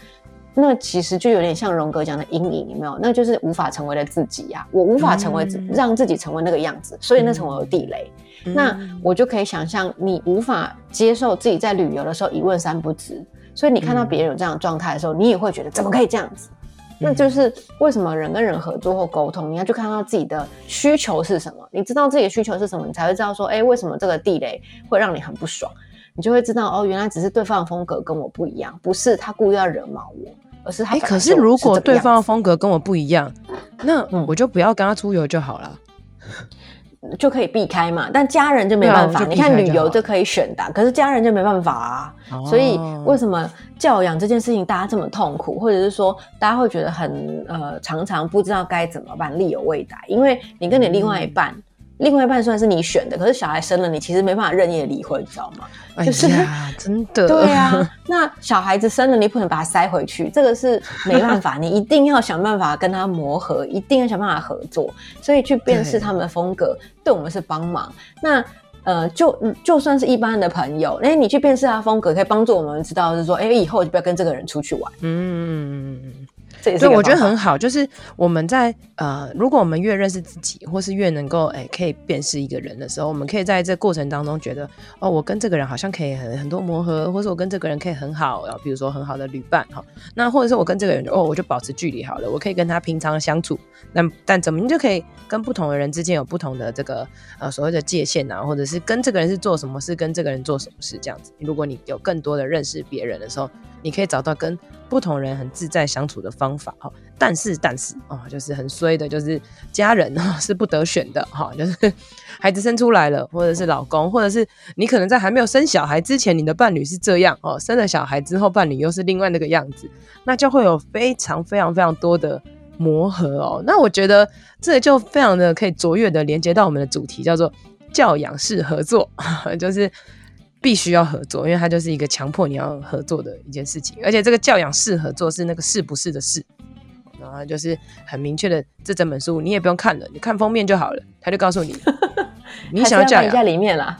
那其实就有点像荣格讲的阴影，有没有？那就是无法成为的自己呀、啊。我无法成为，让自己成为那个样子，所以那成为了地雷。嗯、那我就可以想象，你无法接受自己在旅游的时候一问三不知，所以你看到别人有这样的状态的时候，你也会觉得怎么可以这样子？那就是为什么人跟人合作或沟通，你要去看到自己的需求是什么？你知道自己的需求是什么，你才会知道说，哎，为什么这个地雷会让你很不爽？你就会知道哦，原来只是对方的风格跟我不一样，不是他故意要惹毛我。而是他可是如果对方的风格跟我不一样，那我就不要跟他出游就好了，嗯，就可以避开嘛。但家人就没办法，你看旅游就可以选的，可是家人就没办法啊。哦，所以为什么教养这件事情大家这么痛苦，或者是说大家会觉得很呃，常常不知道该怎么办，力有未逮，因为你跟你另外一半。嗯另外一半虽然是你选的，可是小孩生了，你其实没办法任意离婚，你知道吗？哎、就是真的。对啊，那小孩子生了，你不能把他塞回去，这个是没办法，你一定要想办法跟他磨合，一定要想办法合作，所以去辨识他们的风格，对我们是帮忙。那呃，就就算是一般的朋友，哎，你去辨识他风格，可以帮助我们知道，是说，哎，以后就不要跟这个人出去玩。嗯。对，我觉得很好。就是我们在呃，如果我们越认识自己，或是越能够哎，可以辨识一个人的时候，我们可以在这过程当中觉得，哦，我跟这个人好像可以很很多磨合，或者我跟这个人可以很好，然后比如说很好的旅伴哈。那或者是我跟这个人，哦，我就保持距离好了，我可以跟他平常相处。那但怎么你就可以跟不同的人之间有不同的这个呃所谓的界限啊，或者是跟这个人是做什么事，跟这个人做什么事这样子。如果你有更多的认识别人的时候，你可以找到跟不同人很自在相处的方法哈，但是但是啊，就是很衰的，就是家人 <laughs> 是不得选的哈，就是孩子生出来了，或者是老公，或者是你可能在还没有生小孩之前，你的伴侣是这样哦，生了小孩之后，伴侣又是另外那个样子，那就会有非常非常非常多的磨合哦。那我觉得这就非常的可以卓越的连接到我们的主题，叫做教养式合作，<laughs> 就是。必须要合作，因为它就是一个强迫你要合作的一件事情，而且这个教养式合作是那个是不是的事，然后就是很明确的，这整本书你也不用看了，你看封面就好了，他就告诉你，<laughs> 你想要教养在里面啦，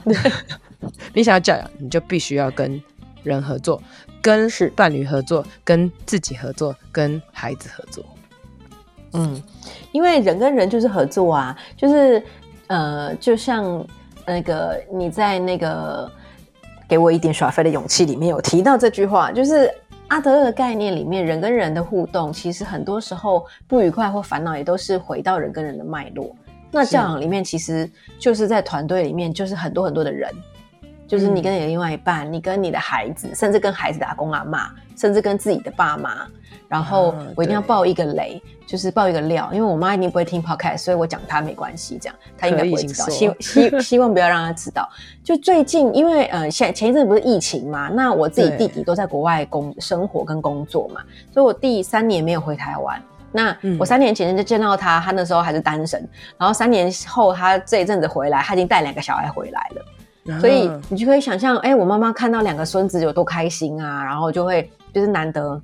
<laughs> 你想要教养，你就必须要跟人合作，跟伴侣合作，跟自己合作，跟孩子合作。嗯，因为人跟人就是合作啊，就是呃，就像那个你在那个。给我一点耍废的勇气里面有提到这句话，就是阿德勒的概念里面，人跟人的互动，其实很多时候不愉快或烦恼也都是回到人跟人的脉络。那教养里面其实就是在团队里面，就是很多很多的人，就是你跟你的另外一半，嗯、你跟你的孩子，甚至跟孩子的阿公阿嬷，甚至跟自己的爸妈。然后我一定要爆一个雷，嗯、就是爆一个料，因为我妈一定不会听 podcast，所以我讲她没关系，这样她应该不会知道。希 <laughs> 希希望不要让她知道。就最近，因为呃，前前一阵不是疫情嘛，那我自己弟弟都在国外工生活跟工作嘛，所以我弟三年没有回台湾。那我三年前就见到他，他那时候还是单身，然后三年后他这一阵子回来，他已经带两个小孩回来了。所以你就可以想象，哎、我妈妈看到两个孙子有多开心啊，然后就会就是难得。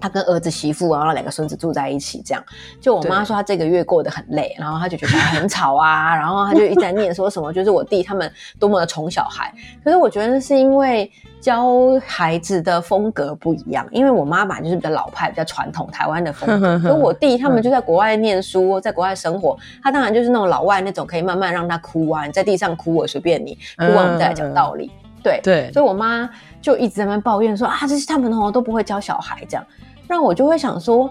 他跟儿子媳妇，然后两个孙子住在一起，这样。就我妈说，她这个月过得很累，然后她就觉得很吵啊，<laughs> 然后她就一直在念说什么，就是我弟他们多么的宠小孩。可是我觉得是因为教孩子的风格不一样，因为我妈妈就是比较老派、比较传统台湾的风格，<laughs> 可我弟他们就在国外念书，在国外生活，他当然就是那种老外那种，可以慢慢让他哭啊，你在地上哭我随便你，哭完我们再来讲道理。对对，所以我妈就一直在那边抱怨说啊，这些他们哦都不会教小孩这样。让我就会想说，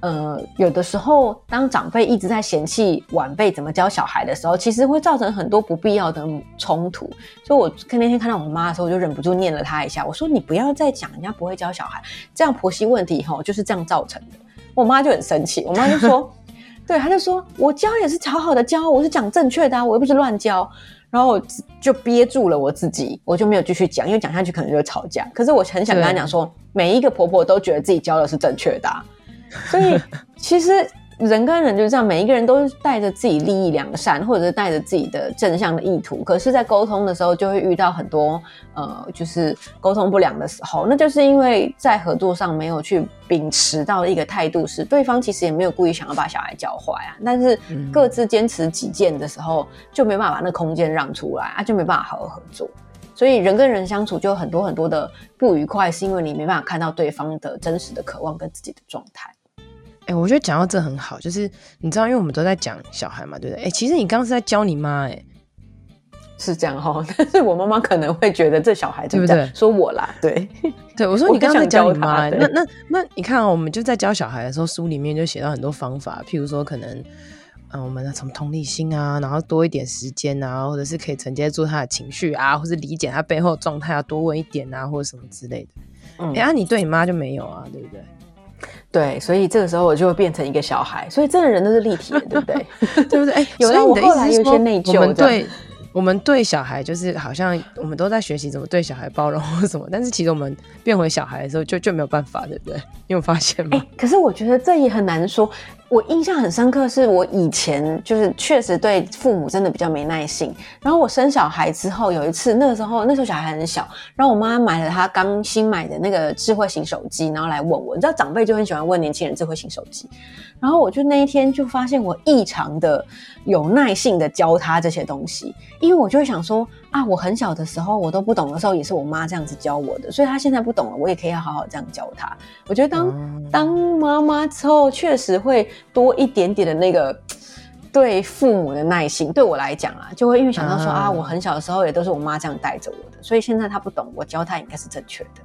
呃，有的时候当长辈一直在嫌弃晚辈怎么教小孩的时候，其实会造成很多不必要的冲突。所以我那天看到我妈的时候，我就忍不住念了她一下，我说：“你不要再讲人家不会教小孩，这样婆媳问题齁就是这样造成的。”我妈就很生气，我妈就说：<laughs> “对，她就说我教也是好好的教，我是讲正确的啊，我又不是乱教。”然后我就憋住了我自己，我就没有继续讲，因为讲下去可能就会吵架。可是我很想跟他讲说，每一个婆婆都觉得自己教的是正确的啊，所以其实。人跟人就是这样，每一个人都是带着自己利益良善，或者是带着自己的正向的意图。可是，在沟通的时候，就会遇到很多呃，就是沟通不良的时候。那就是因为在合作上没有去秉持到一个态度，是对方其实也没有故意想要把小孩教坏啊。但是各自坚持己见的时候，就没办法把那空间让出来啊，就没办法好好合作。所以人跟人相处就有很多很多的不愉快，是因为你没办法看到对方的真实的渴望跟自己的状态。哎、欸，我觉得讲到这很好，就是你知道，因为我们都在讲小孩嘛，对不对？哎、欸，其实你刚刚是在教你妈，哎，是这样哈。但是我妈妈可能会觉得这小孩对不对？说我啦，对对，我说你刚刚在教你妈，那那那你看啊、喔，我们就在教小孩的时候，书里面就写到很多方法，譬如说可能，嗯、呃，我们从同理心啊，然后多一点时间啊，或者是可以承接住他的情绪啊，或是理解他背后状态啊多问一点啊，或者什么之类的。哎、嗯，欸、啊，你对你妈就没有啊，对不对？对，所以这个时候我就会变成一个小孩，所以真的人都是立体的，<laughs> 对不对？对不对？哎、欸，有的我后来有些内疚。我们对，我们对小孩就是好像我们都在学习怎么对小孩包容或什么，但是其实我们变回小孩的时候就就没有办法，对不对？你有发现吗？欸、可是我觉得这也很难说。我印象很深刻，是我以前就是确实对父母真的比较没耐性。然后我生小孩之后，有一次那个时候那时候小孩很小，然后我妈买了她刚新买的那个智慧型手机，然后来问我，你知道长辈就很喜欢问年轻人智慧型手机。然后我就那一天就发现我异常的有耐性的教他这些东西，因为我就会想说啊，我很小的时候我都不懂的时候，也是我妈这样子教我的，所以她现在不懂了，我也可以要好好这样教他。我觉得当、嗯、当妈妈之后，确实会。多一点点的那个对父母的耐心，对我来讲啊，就会因为想到说啊，我很小的时候也都是我妈这样带着我的，所以现在他不懂，我教他应该是正确的。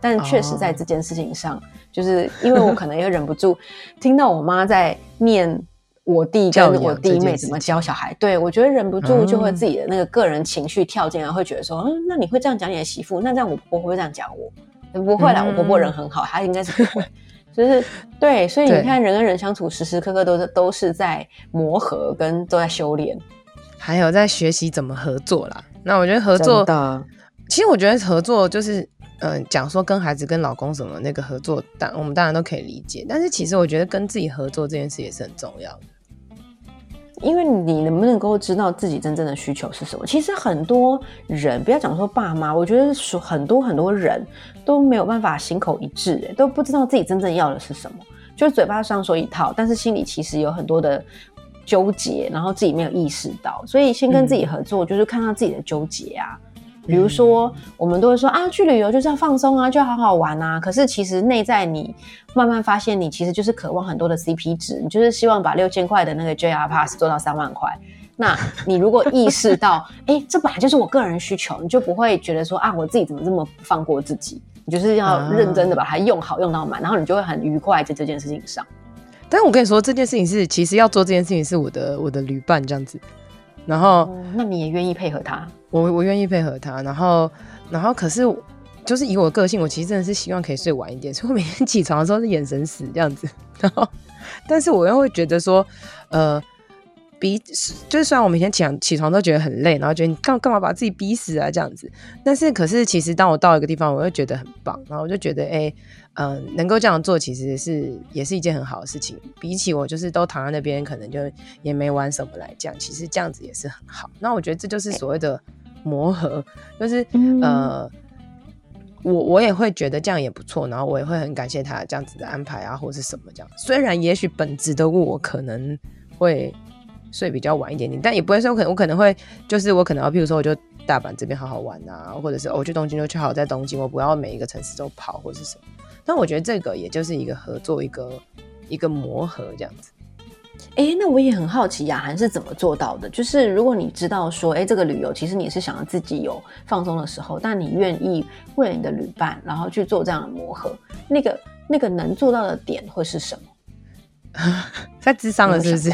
但确实在这件事情上，就是因为我可能也忍不住 <laughs> 听到我妈在念我弟跟我弟妹怎么教小孩，对，我觉得忍不住就会自己的那个个人情绪跳进来，会觉得说，嗯，那你会这样讲你的媳妇，那这样我婆婆会不会这样讲我？不会啦，我婆婆人很好，她应该是不会。就是对，所以你看，人跟人相处，时时刻刻都是都是在磨合，跟都在修炼，还有在学习怎么合作啦。那我觉得合作，其实我觉得合作就是，嗯、呃，讲说跟孩子、跟老公什么那个合作，当我们当然都可以理解。但是其实我觉得跟自己合作这件事也是很重要的。因为你能不能够知道自己真正的需求是什么？其实很多人，不要讲说爸妈，我觉得说很多很多人都没有办法心口一致，都不知道自己真正要的是什么，就是嘴巴上说一套，但是心里其实有很多的纠结，然后自己没有意识到，所以先跟自己合作，就是看到自己的纠结啊。比如说，我们都会说啊，去旅游就是要放松啊，就要好好玩啊。可是其实内在你慢慢发现，你其实就是渴望很多的 CP 值，你就是希望把六千块的那个 JR Pass 做到三万块。那你如果意识到，哎、欸，这本来就是我个人需求，你就不会觉得说啊，我自己怎么这么不放过自己？你就是要认真的把它用好，用到满，然后你就会很愉快在这件事情上。但是我跟你说，这件事情是其实要做这件事情是我的我的旅伴这样子。然后，嗯、那你也愿意配合他？我我愿意配合他。然后，然后可是，就是以我的个性，我其实真的是希望可以睡晚一点，所以我每天起床的时候是眼神死这样子。<laughs> 然后，但是我又会觉得说，呃，逼，就是虽然我每天起床起床都觉得很累，然后觉得你干干嘛把自己逼死啊这样子，但是可是其实当我到一个地方，我又觉得很棒，然后我就觉得哎。欸嗯、呃，能够这样做，其实是也是一件很好的事情。比起我就是都躺在那边，可能就也没玩什么来讲，其实这样子也是很好。那我觉得这就是所谓的磨合，就是、嗯、呃，我我也会觉得这样也不错，然后我也会很感谢他这样子的安排啊，或是什么这样。虽然也许本质的我可能会睡比较晚一点点，但也不会说我可能我可能会就是我可能要，譬如说我就大阪这边好好玩啊，或者是我去东京就去好好在东京，我不要每一个城市都跑或者是什么。那我觉得这个也就是一个合作，一个一个磨合这样子。哎、那我也很好奇，雅涵是怎么做到的？就是如果你知道说，哎、这个旅游其实你是想要自己有放松的时候，但你愿意为了你的旅伴，然后去做这样的磨合，那个那个能做到的点会是什么？<laughs> 在智商了是不是？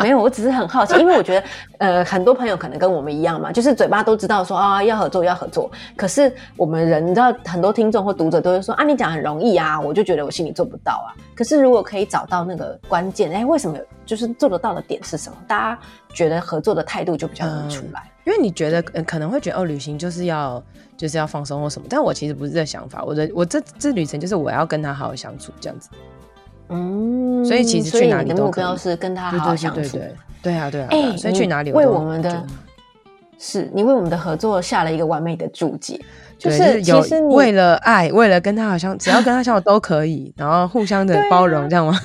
没有，我只是很好奇，<laughs> 因为我觉得，呃，很多朋友可能跟我们一样嘛，就是嘴巴都知道说啊要合作要合作，可是我们人，你知道，很多听众或读者都会说啊，你讲很容易啊，我就觉得我心里做不到啊。可是如果可以找到那个关键，哎，为什么就是做得到的点是什么？大家觉得合作的态度就比较容易出来，嗯。因为你觉得，呃，可能会觉得哦，旅行就是要就是要放松或什么，但我其实不是这个想法，我的我这这旅程就是我要跟他好好相处这样子。嗯，所以其实去哪里的目标是跟他好好相处。对，对，对，对，对啊，对啊。哎、欸，所以去哪里我为我们的，是你为我们的合作下了一个完美的注解，就是，其实你为了爱，为了跟他好像，只要跟他相处都可以，然后互相的包容，这样吗？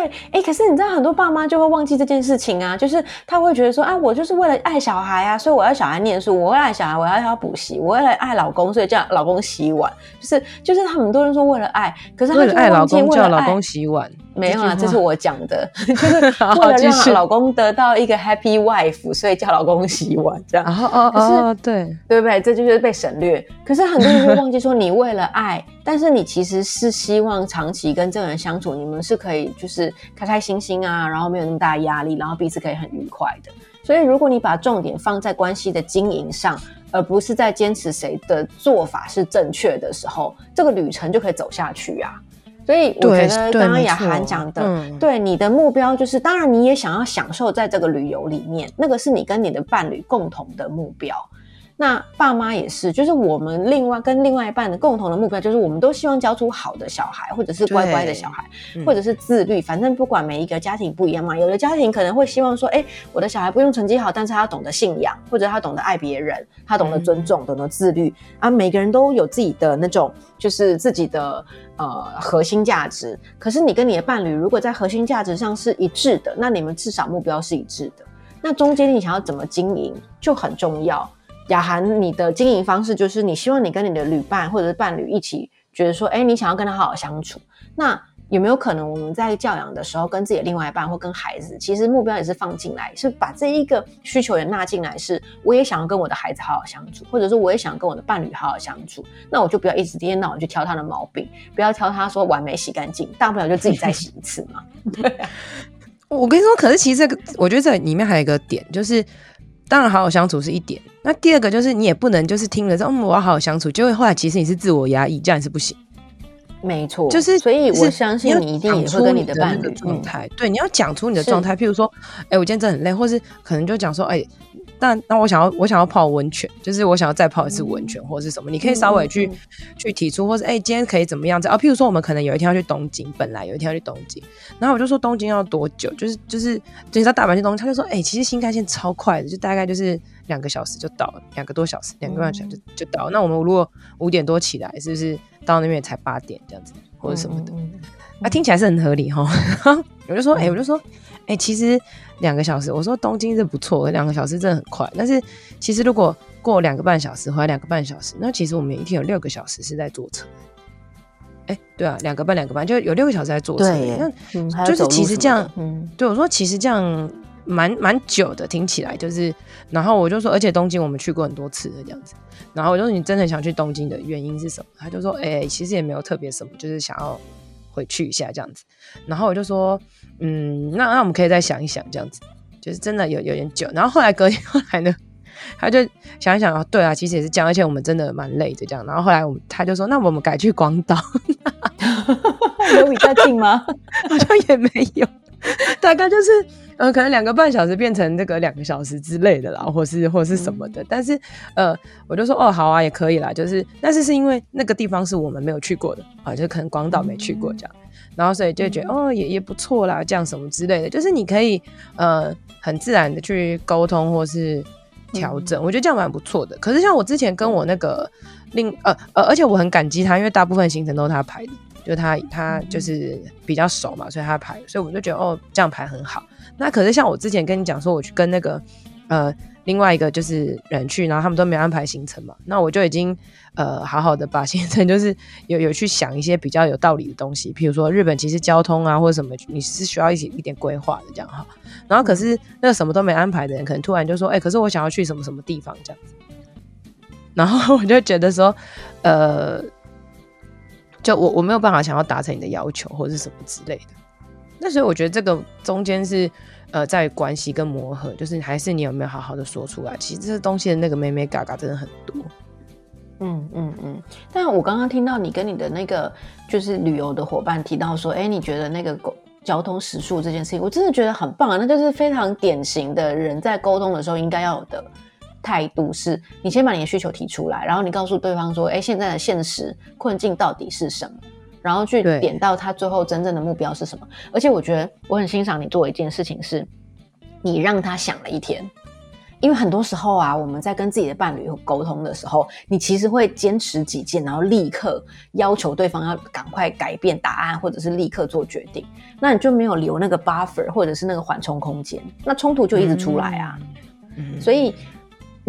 对，哎、欸，可是你知道很多爸妈就会忘记这件事情啊，就是他会觉得说，啊，我就是为了爱小孩啊，所以我要小孩念书，我为了爱小孩，我要要补习，我为了爱老公，所以叫老公洗碗，就是就是他们很多人说为了爱，可是他就爱，为了爱老公叫老公洗碗。没有啊，这是我讲的，<laughs> 就是为了让老公得到一个 happy wife，所以叫老公洗碗这样。哦哦哦，对，对不对？这就是被省略。可是很多人会忘记说，你为了爱，<laughs> 但是你其实是希望长期跟这个人相处，你们是可以就是开开心心啊，然后没有那么大压力，然后彼此可以很愉快的。所以如果你把重点放在关系的经营上，而不是在坚持谁的做法是正确的时候，这个旅程就可以走下去啊。所以我觉得刚刚雅涵讲的，对，对，对你的目标就是，当然你也想要享受在这个旅游里面，那个是你跟你的伴侣共同的目标。那爸妈也是，就是我们另外跟另外一半的共同的目标，就是我们都希望教出好的小孩，或者是乖乖的小孩，或者是自律。反正不管每一个家庭不一样嘛，有的家庭可能会希望说，哎，我的小孩不用成绩好，但是他懂得信仰，或者他懂得爱别人，他懂得尊重，懂得自律啊。每个人都有自己的那种，就是自己的。呃，核心价值。可是你跟你的伴侣如果在核心价值上是一致的，那你们至少目标是一致的。那中间你想要怎么经营就很重要。雅涵，你的经营方式就是你希望你跟你的旅伴或者是伴侣一起觉得说，哎，你想要跟他好好相处。那有没有可能我们在教养的时候，跟自己的另外一半或跟孩子，其实目标也是放进来，是把这一个需求也纳进来，是我也想要跟我的孩子好好相处，或者是我也想跟我的伴侣好好相处，那我就不要一直一天到晚去挑他的毛病，不要挑他说碗没洗干净，大不了就自己再洗一次嘛。对啊，我跟你说，可是其实这个，我觉得这里面还有一个点，就是当然好好相处是一点，那第二个就是你也不能就是听了之后，嗯，我要好好相处，就会后来其实你是自我压抑，这样也是不行。没错，就是所以我相信你一定也会跟你的伴侣状态，对，你要讲出你的状态。譬如说，哎，我今天真的很累，或是可能就讲说，哎，那那我想要我想要泡温泉，就是我想要再泡一次温泉，或者是什么，你可以稍微去去提出，或是哎，今天可以怎么样子啊？譬如说，我们可能有一天要去东京，本来有一天要去东京，然后我就说东京要多久？就是就是，就你知道大阪去东京，他就说，哎，其实新干线超快的，就大概就是两个小时就到了，两个多小时，两个半小时就就到了。那我们如果五点多起来，是不是到那边才八点这样子？或者什么的，啊，听起来是很合理哈。<laughs> 我就说，哎、欸，我就说，哎、欸，其实两个小时，我说东京是不错，两个小时真的很快。但是其实如果过两个半小时，回来两个半小时，那其实我们一天有六个小时是在坐车。哎、欸，对啊，两个半两个半就有六个小时在坐车。对，那、嗯、就是其实这样，嗯，对我说，其实这样蛮蛮久的，听起来就是。然后我就说，而且东京我们去过很多次的这样子。然后我就说，你真的想去东京的原因是什么？他就说，哎、欸，其实也没有特别什么，就是想要回去一下这样子。然后我就说，嗯，那那我们可以再想一想这样子，就是真的有有点久。然后后来隔天 <laughs> 后来呢，他就想一想啊，对啊，其实也是这样，而且我们真的蛮累的这样。然后后来我们他就说，那我们改去广岛，<laughs> 有比较近吗？<laughs> 好像也没有，大概就是。呃，可能两个半小时变成这个两个小时之类的啦，或是或是什么的。嗯、但是，呃，我就说哦，好啊，也可以啦。就是，但是是因为那个地方是我们没有去过的啊，就可能广岛没去过这样，嗯、然后所以就觉得、嗯、哦，也也不错啦，这样什么之类的。就是你可以呃很自然的去沟通，或是调整，嗯、我觉得这样蛮不错的。可是像我之前跟我那个另呃呃，而且我很感激他，因为大部分行程都是他排的，就他他就是比较熟嘛，所以他排，所以我就觉得哦，这样排很好。那可是像我之前跟你讲说，我去跟那个呃。另外一个就是人去，然后他们都没安排行程嘛，那我就已经呃好好的把行程就是有 <laughs> 有去想一些比较有道理的东西，譬如说日本其实交通啊或者什么你是需要一些一点规划的这样哈。然后可是那个什么都没安排的人，可能突然就说，哎、可是我想要去什么什么地方这样子，然后我就觉得说，呃，就我我没有办法想要达成你的要求或者是什么之类的。那所以我觉得这个中间是。呃，在关系跟磨合，就是还是你有没有好好的说出来？其实这东西的那个妹妹嘎嘎真的很多。嗯嗯嗯。但我刚刚听到你跟你的那个就是旅游的伙伴提到说，哎，你觉得那个沟交通时速这件事情，我真的觉得很棒啊！那就是非常典型的人在沟通的时候应该要有的态度，是你先把你的需求提出来，然后你告诉对方说，哎，现在的现实困境到底是什么？然后去点到他最后真正的目标是什么？而且我觉得我很欣赏你做一件事情，是你让他想了一天。因为很多时候啊，我们在跟自己的伴侣沟通的时候，你其实会坚持己见，然后立刻要求对方要赶快改变答案，或者是立刻做决定。那你就没有留那个 buffer 或者是那个缓冲空间，那冲突就一直出来啊。嗯，所以。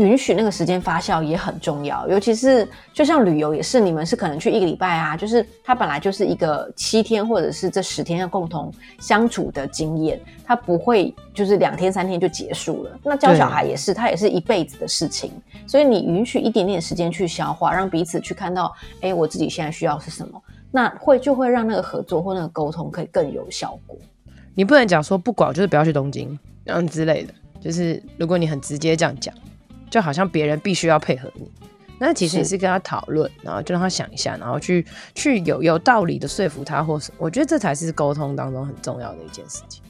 允许那个时间发酵也很重要，尤其是就像旅游也是，你们是可能去一个礼拜啊，就是它本来就是一个七天或者是这十天要共同相处的经验，它不会就是两天三天就结束了。那教小孩也是，它也是一辈子的事情，所以你允许一点点时间去消化，让彼此去看到，哎，我自己现在需要是什么，那会就会让那个合作或那个沟通可以更有效果。你不能讲说不管，就是不要去东京，嗯之类的，就是如果你很直接这样讲。就好像别人必须要配合你，那其实也是跟他讨论，然后就让他想一下，然后去去有有道理的说服他，或是我觉得这才是沟通当中很重要的一件事情。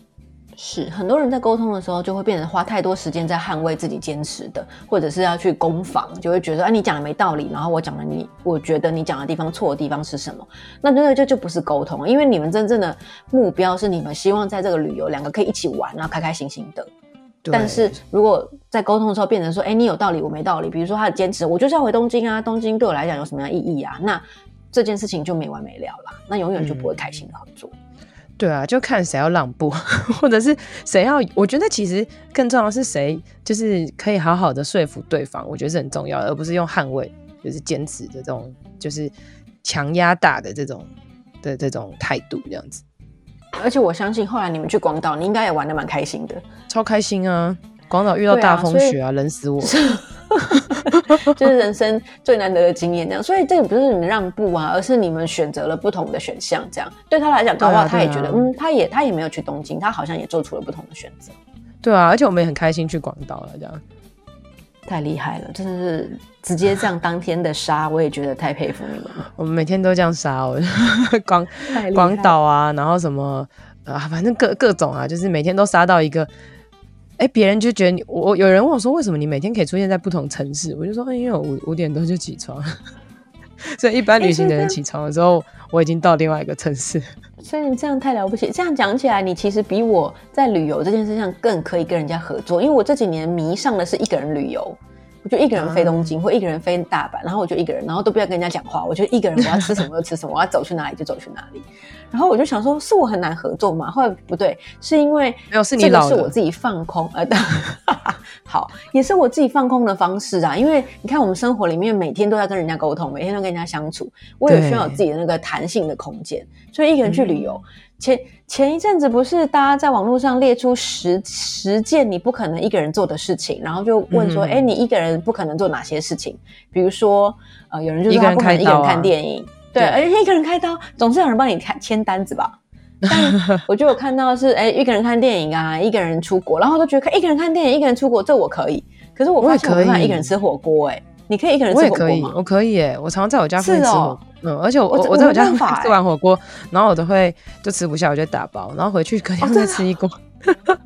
是很多人在沟通的时候，就会变成花太多时间在捍卫自己坚持的，或者是要去攻防，就会觉得啊，你讲的没道理，然后我讲的你，我觉得你讲的地方错的地方是什么？那那个就就不是沟通，因为你们真正的目标是你们希望在这个旅游两个可以一起玩，然后开开心心的。但是如果在沟通的时候变成说，哎、欸，你有道理，我没道理。比如说他的坚持，我就是要回东京啊，东京对我来讲有什么样的意义啊？那这件事情就没完没了啦，那永远就不会开心的合作。嗯、对啊，就看谁要让步，或者是谁要。我觉得其实更重要的是谁，就是可以好好的说服对方，我觉得是很重要的，而不是用捍卫，就是坚持的这种，就是强压大的这种的这种态度这样子。而且我相信后来你们去广岛，你应该也玩的蛮开心的，超开心啊！广岛遇到大风雪啊，冷、啊、死我，<laughs> 就是人生最难得的经验。这样，所以这个不是你们让步啊，而是你们选择了不同的选项。这样对他来讲，搞不好他也觉得，嗯，他也他也没有去东京，他好像也做出了不同的选择。对啊，而且我们也很开心去广岛了，这样太厉害了，真的是直接这样当天的杀，我也觉得太佩服你们了。<laughs> 我们每天都这样杀，我 <laughs> 广广岛啊，然后什么啊，反正各各种啊，就是每天都杀到一个。哎，别人就觉得你我有人问我说，为什么你每天可以出现在不同城市？我就说，因为我五五点多就起床，<laughs> 所以一般旅行的人起床的时候，我已经到另外一个城市。所以你这样太了不起。这样讲起来，你其实比我在旅游这件事上更可以跟人家合作，因为我这几年迷上的是一个人旅游。我就一个人飞东京，或一个人飞大阪，然后我就一个人，然后都不要跟人家讲话。我就一个人，我要吃什么就吃什么，我要走去哪里就走去哪里。然后我就想说，是我很难合作吗？后来不对，是因为没有是你老是我自己放空，呃，<laughs> 好，也是我自己放空的方式啊。因为你看，我们生活里面每天都要跟人家沟通，每天都跟人家相处，我也需要有自己的那个弹性的空间，所以一个人去旅游。嗯前前一阵子不是大家在网络上列出十十件你不可能一个人做的事情，然后就问说，哎、嗯欸，你一个人不可能做哪些事情？比如说，呃，有人就说他不可能一个人看电影，啊、对，而且一个人开刀，总是有人帮你开签单子吧？<laughs> 但我就有看到是，哎、欸，一个人看电影啊，一个人出国，然后都觉得一个人看电影，一个人出国，这我可以。可是我发现我没办法一个人吃火锅，哎。你可以一个人吃火锅吗？我可以哎，我常常在我家附近吃火锅。哦、嗯，而且我我，我在我家 <laughs> 吃完火锅，然后我都会就吃不下，我就打包，然后回去可以再吃一锅。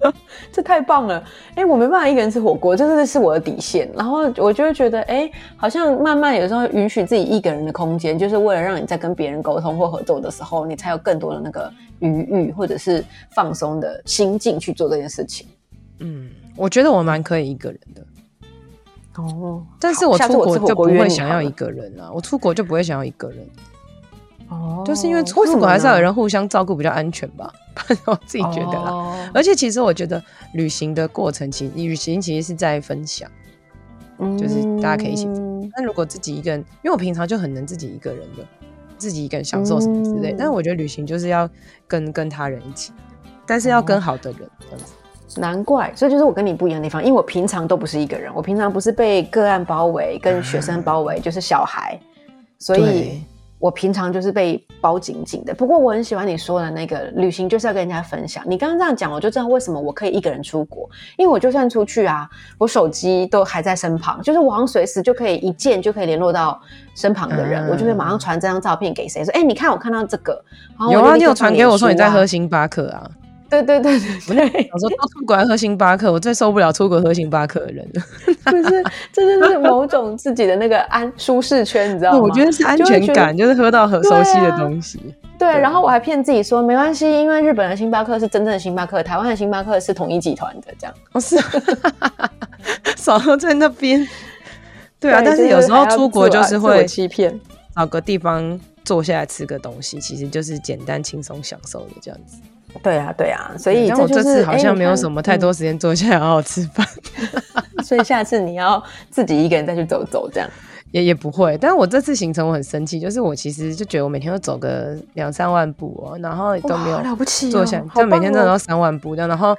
哦、<laughs> 这太棒了！哎、欸，我没办法一个人吃火锅，这是是我的底线。然后我就会觉得，哎、欸，好像慢慢有时候允许自己一个人的空间，就是为了让你在跟别人沟通或合作的时候，你才有更多的那个余裕或者是放松的心境去做这件事情。嗯，我觉得我蛮可以一个人的。哦，但是我出国就不会想要一个人啊，我出国就不会想要一个人。哦，就是因为出国还是要有人互相照顾比较安全吧，<laughs> 我自己觉得啦。哦、而且其实我觉得旅行的过程，其实旅行其实是在分享，嗯、就是大家可以一起。那如果自己一个人，因为我平常就很能自己一个人的，自己一个人享受什么之类。嗯、但是我觉得旅行就是要跟跟他人一起，但是要跟好的人这样子。难怪，所以就是我跟你不一样的地方，因为我平常都不是一个人，我平常不是被个案包围，跟学生包围，嗯、就是小孩，所以。我平常就是被包紧紧的，不过我很喜欢你说的那个旅行就是要跟人家分享。你刚刚这样讲，我就知道为什么我可以一个人出国，因为我就算出去啊，我手机都还在身旁，就是我好像随时就可以一键就可以联络到身旁的人，嗯、我就会马上传这张照片给谁说，哎、欸，你看我看到这个，有啊，你有传给我说你在喝星巴克啊。对对对对对，我说到出国喝星巴克，我最受不了出国喝星巴克的人了。<laughs> 就是，这就是某种自己的那个安舒适圈，你知道吗？我觉得是安全感，就，就是喝到很熟悉的东西。对，啊、对，然后我还骗自己说没关系，因为日本的星巴克是真正的星巴克，台湾的星巴克是统一集团的，这样。哦，是，<laughs> 少喝在那边。对啊，对但是有时候出国就是会欺骗，找个地方坐下来吃个东西，其实就是简单轻松享受的这样子。对啊，对啊，所以这、就是、我这次好像没有什么太多时间坐下来好好吃饭，嗯、<laughs> 所以下次你要自己一个人再去走走，这样也也不会。但是我这次行程我很生气，就是我其实就觉得我每天都走个两三万步哦，然后都没有了不起坐下来，就每天真的都三万步这样，然后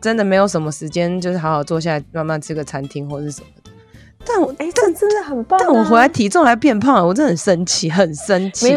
真的没有什么时间，就是好好坐下来慢慢吃个餐厅或是什么的。但我哎，但真的很棒、啊，但我回来体重还变胖了，我真的很生气，很生气。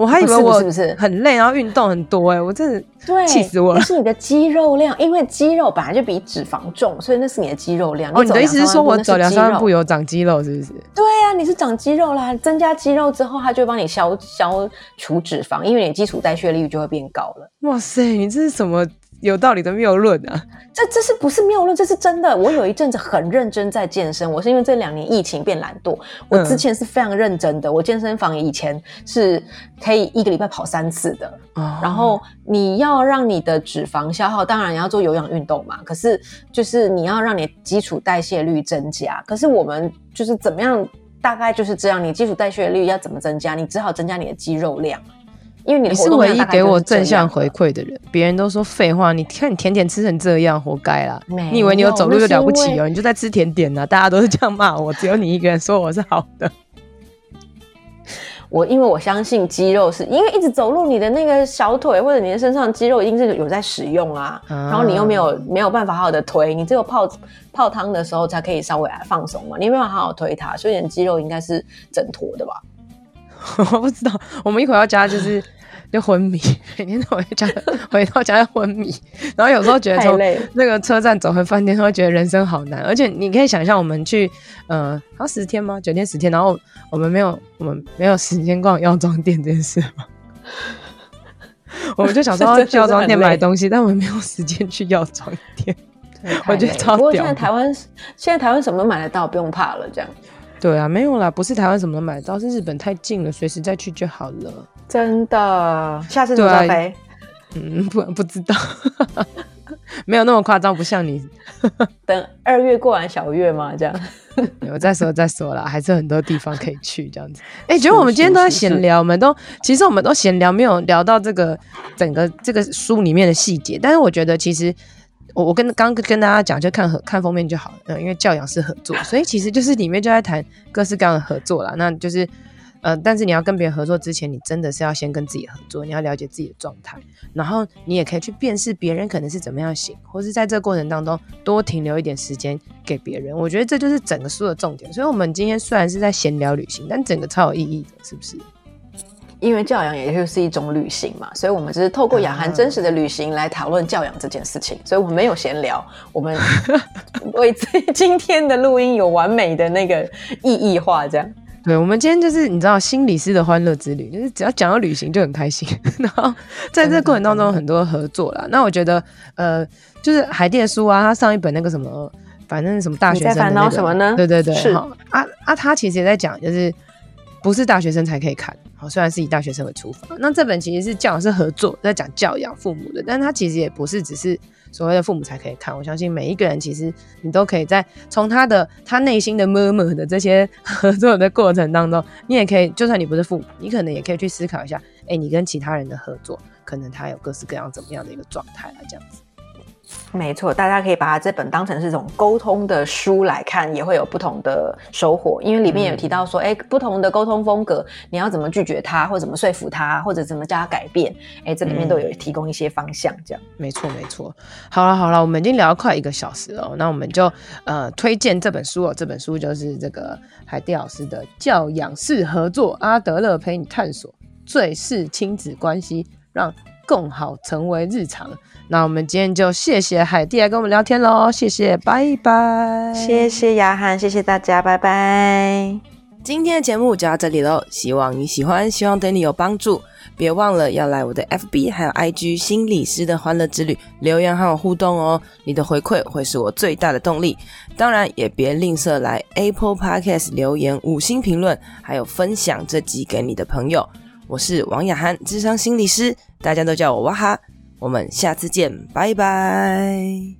我还以为我是不是很累，然后运动很多哎、欸，我真的气死我了。那是你的肌肉量，因为肌肉本来就比脂肪重，所以那是你的肌肉量。哦，你的意思是说我走两三万步有长肌肉，是不是？对呀、啊，你是长肌肉啦，增加肌肉之后，它就会帮你消消除脂肪，因为你基础代谢率就会变高了。哇塞，你这是什么？有道理的谬论啊！这这是不是谬论？这是真的。我有一阵子很认真在健身，我是因为这两年疫情变懒惰。我之前是非常认真的，嗯、我健身房以前是可以一个礼拜跑三次的。哦、然后你要让你的脂肪消耗，当然你要做有氧运动嘛。可是就是你要让你基础代谢率增加。可是我们就是怎么样？大概就是这样。你基础代谢率要怎么增加？你只好增加你的肌肉量。因为你，你是唯一给我正向回馈的人，别人都说废话。你看你甜点吃成这样，活该啦！有你以为你有走路就了不起哦？你就在吃甜点呢、啊，大家都是这样骂我，只有你一个人说我是好的。我因为我相信肌肉是因为一直走路，你的那个小腿或者你的身上的肌肉一定是有在使用啊。啊然后你又没有没有办法好好的推，你只有泡泡汤的时候才可以稍微来放松嘛。你没有办法好好推它，所以你的肌肉应该是整坨的吧？<laughs> 我不知道，我们一回到家就是 <laughs> 就昏迷，每天都回家回到家就昏迷，<laughs> 然后有时候觉得从那个车站走回饭店，会觉得人生好难。而且你可以想象，我们去呃，好十天吗？九天十天，然后我们没有我们没有时间逛药妆店这件事吗？我们就想说去药妆店买东西，但我们没有时间去药妆店。我觉得超屌。不过现在台湾现在台湾什么都买得到，不用怕了，这样。对啊，没有啦，不是台湾什么都买得到，是日本太近了，随时再去就好了。真的，下次怎么飞？嗯，不不知道，<laughs> 没有那么夸张，不像你。<laughs> 等二月过完小月嘛，这样。<laughs> 我再说再说啦，还是很多地方可以去，这样子。哎、欸，觉得我们今天都在闲聊，我们都其实我们都闲聊，没有聊到这个整个这个书里面的细节，但是我觉得其实。我我跟刚跟大家讲，就看看封面就好了。嗯，因为教养是合作，所以其实就是里面就在谈各式各样的合作啦。那就是，呃，但是你要跟别人合作之前，你真的是要先跟自己合作，你要了解自己的状态，然后你也可以去辨识别人可能是怎么样想，或是在这个过程当中多停留一点时间给别人。我觉得这就是整个书的重点。所以，我们今天虽然是在闲聊旅行，但整个超有意义的，是不是？因为教养也就是一种旅行嘛，所以我们只是透过雅涵真实的旅行来讨论教养这件事情，所以我们没有闲聊，我们 <laughs> 为今天的录音有完美的那个意义化，这样。对，我们今天就是你知道心理师的欢乐之旅，就是只要讲到旅行就很开心，然后在这个过程当中很多合作啦。<laughs> 那我觉得呃，就是海蒂的书啊，他上一本那个什么，反正什么大学生的、那个、烦恼什么呢？对对对，是啊啊，他其实也在讲，就是不是大学生才可以看。好，虽然是以大学生为出发，那这本其实是教养是合作，在讲教养父母的，但他其实也不是只是所谓的父母才可以看。我相信每一个人其实你都可以在从他的他内心的默默的这些合作的过程当中，你也可以，就算你不是父母，你可能也可以去思考一下，哎、你跟其他人的合作，可能他有各式各样怎么样的一个状态啊，这样子。没错，大家可以把它这本当成是一种沟通的书来看，也会有不同的收获。因为里面有提到说，哎、嗯，不同的沟通风格，你要怎么拒绝他，或者怎么说服他，或者怎么叫他改变，哎，这里面都有提供一些方向。这样，嗯、没错没错。好了好了，我们已经聊了快一个小时了，那我们就呃推荐这本书哦。这本书就是这个海蒂老师的《教养式合作》，阿德勒陪你探索最适亲子关系，让共好成为日常。那我们今天就谢谢海蒂来跟我们聊天喽，谢谢，拜拜，谢谢雅涵，谢谢大家，拜拜。今天的节目就到这里喽，希望你喜欢，希望对你有帮助。别忘了要来我的 FB 还有 IG 心理师的欢乐之旅留言和我互动哦，你的回馈会是我最大的动力。当然也别吝啬来 Apple Podcast 留言五星评论，还有分享这集给你的朋友。我是王雅涵，智商心理师，大家都叫我哇哈。我们下次见，拜拜。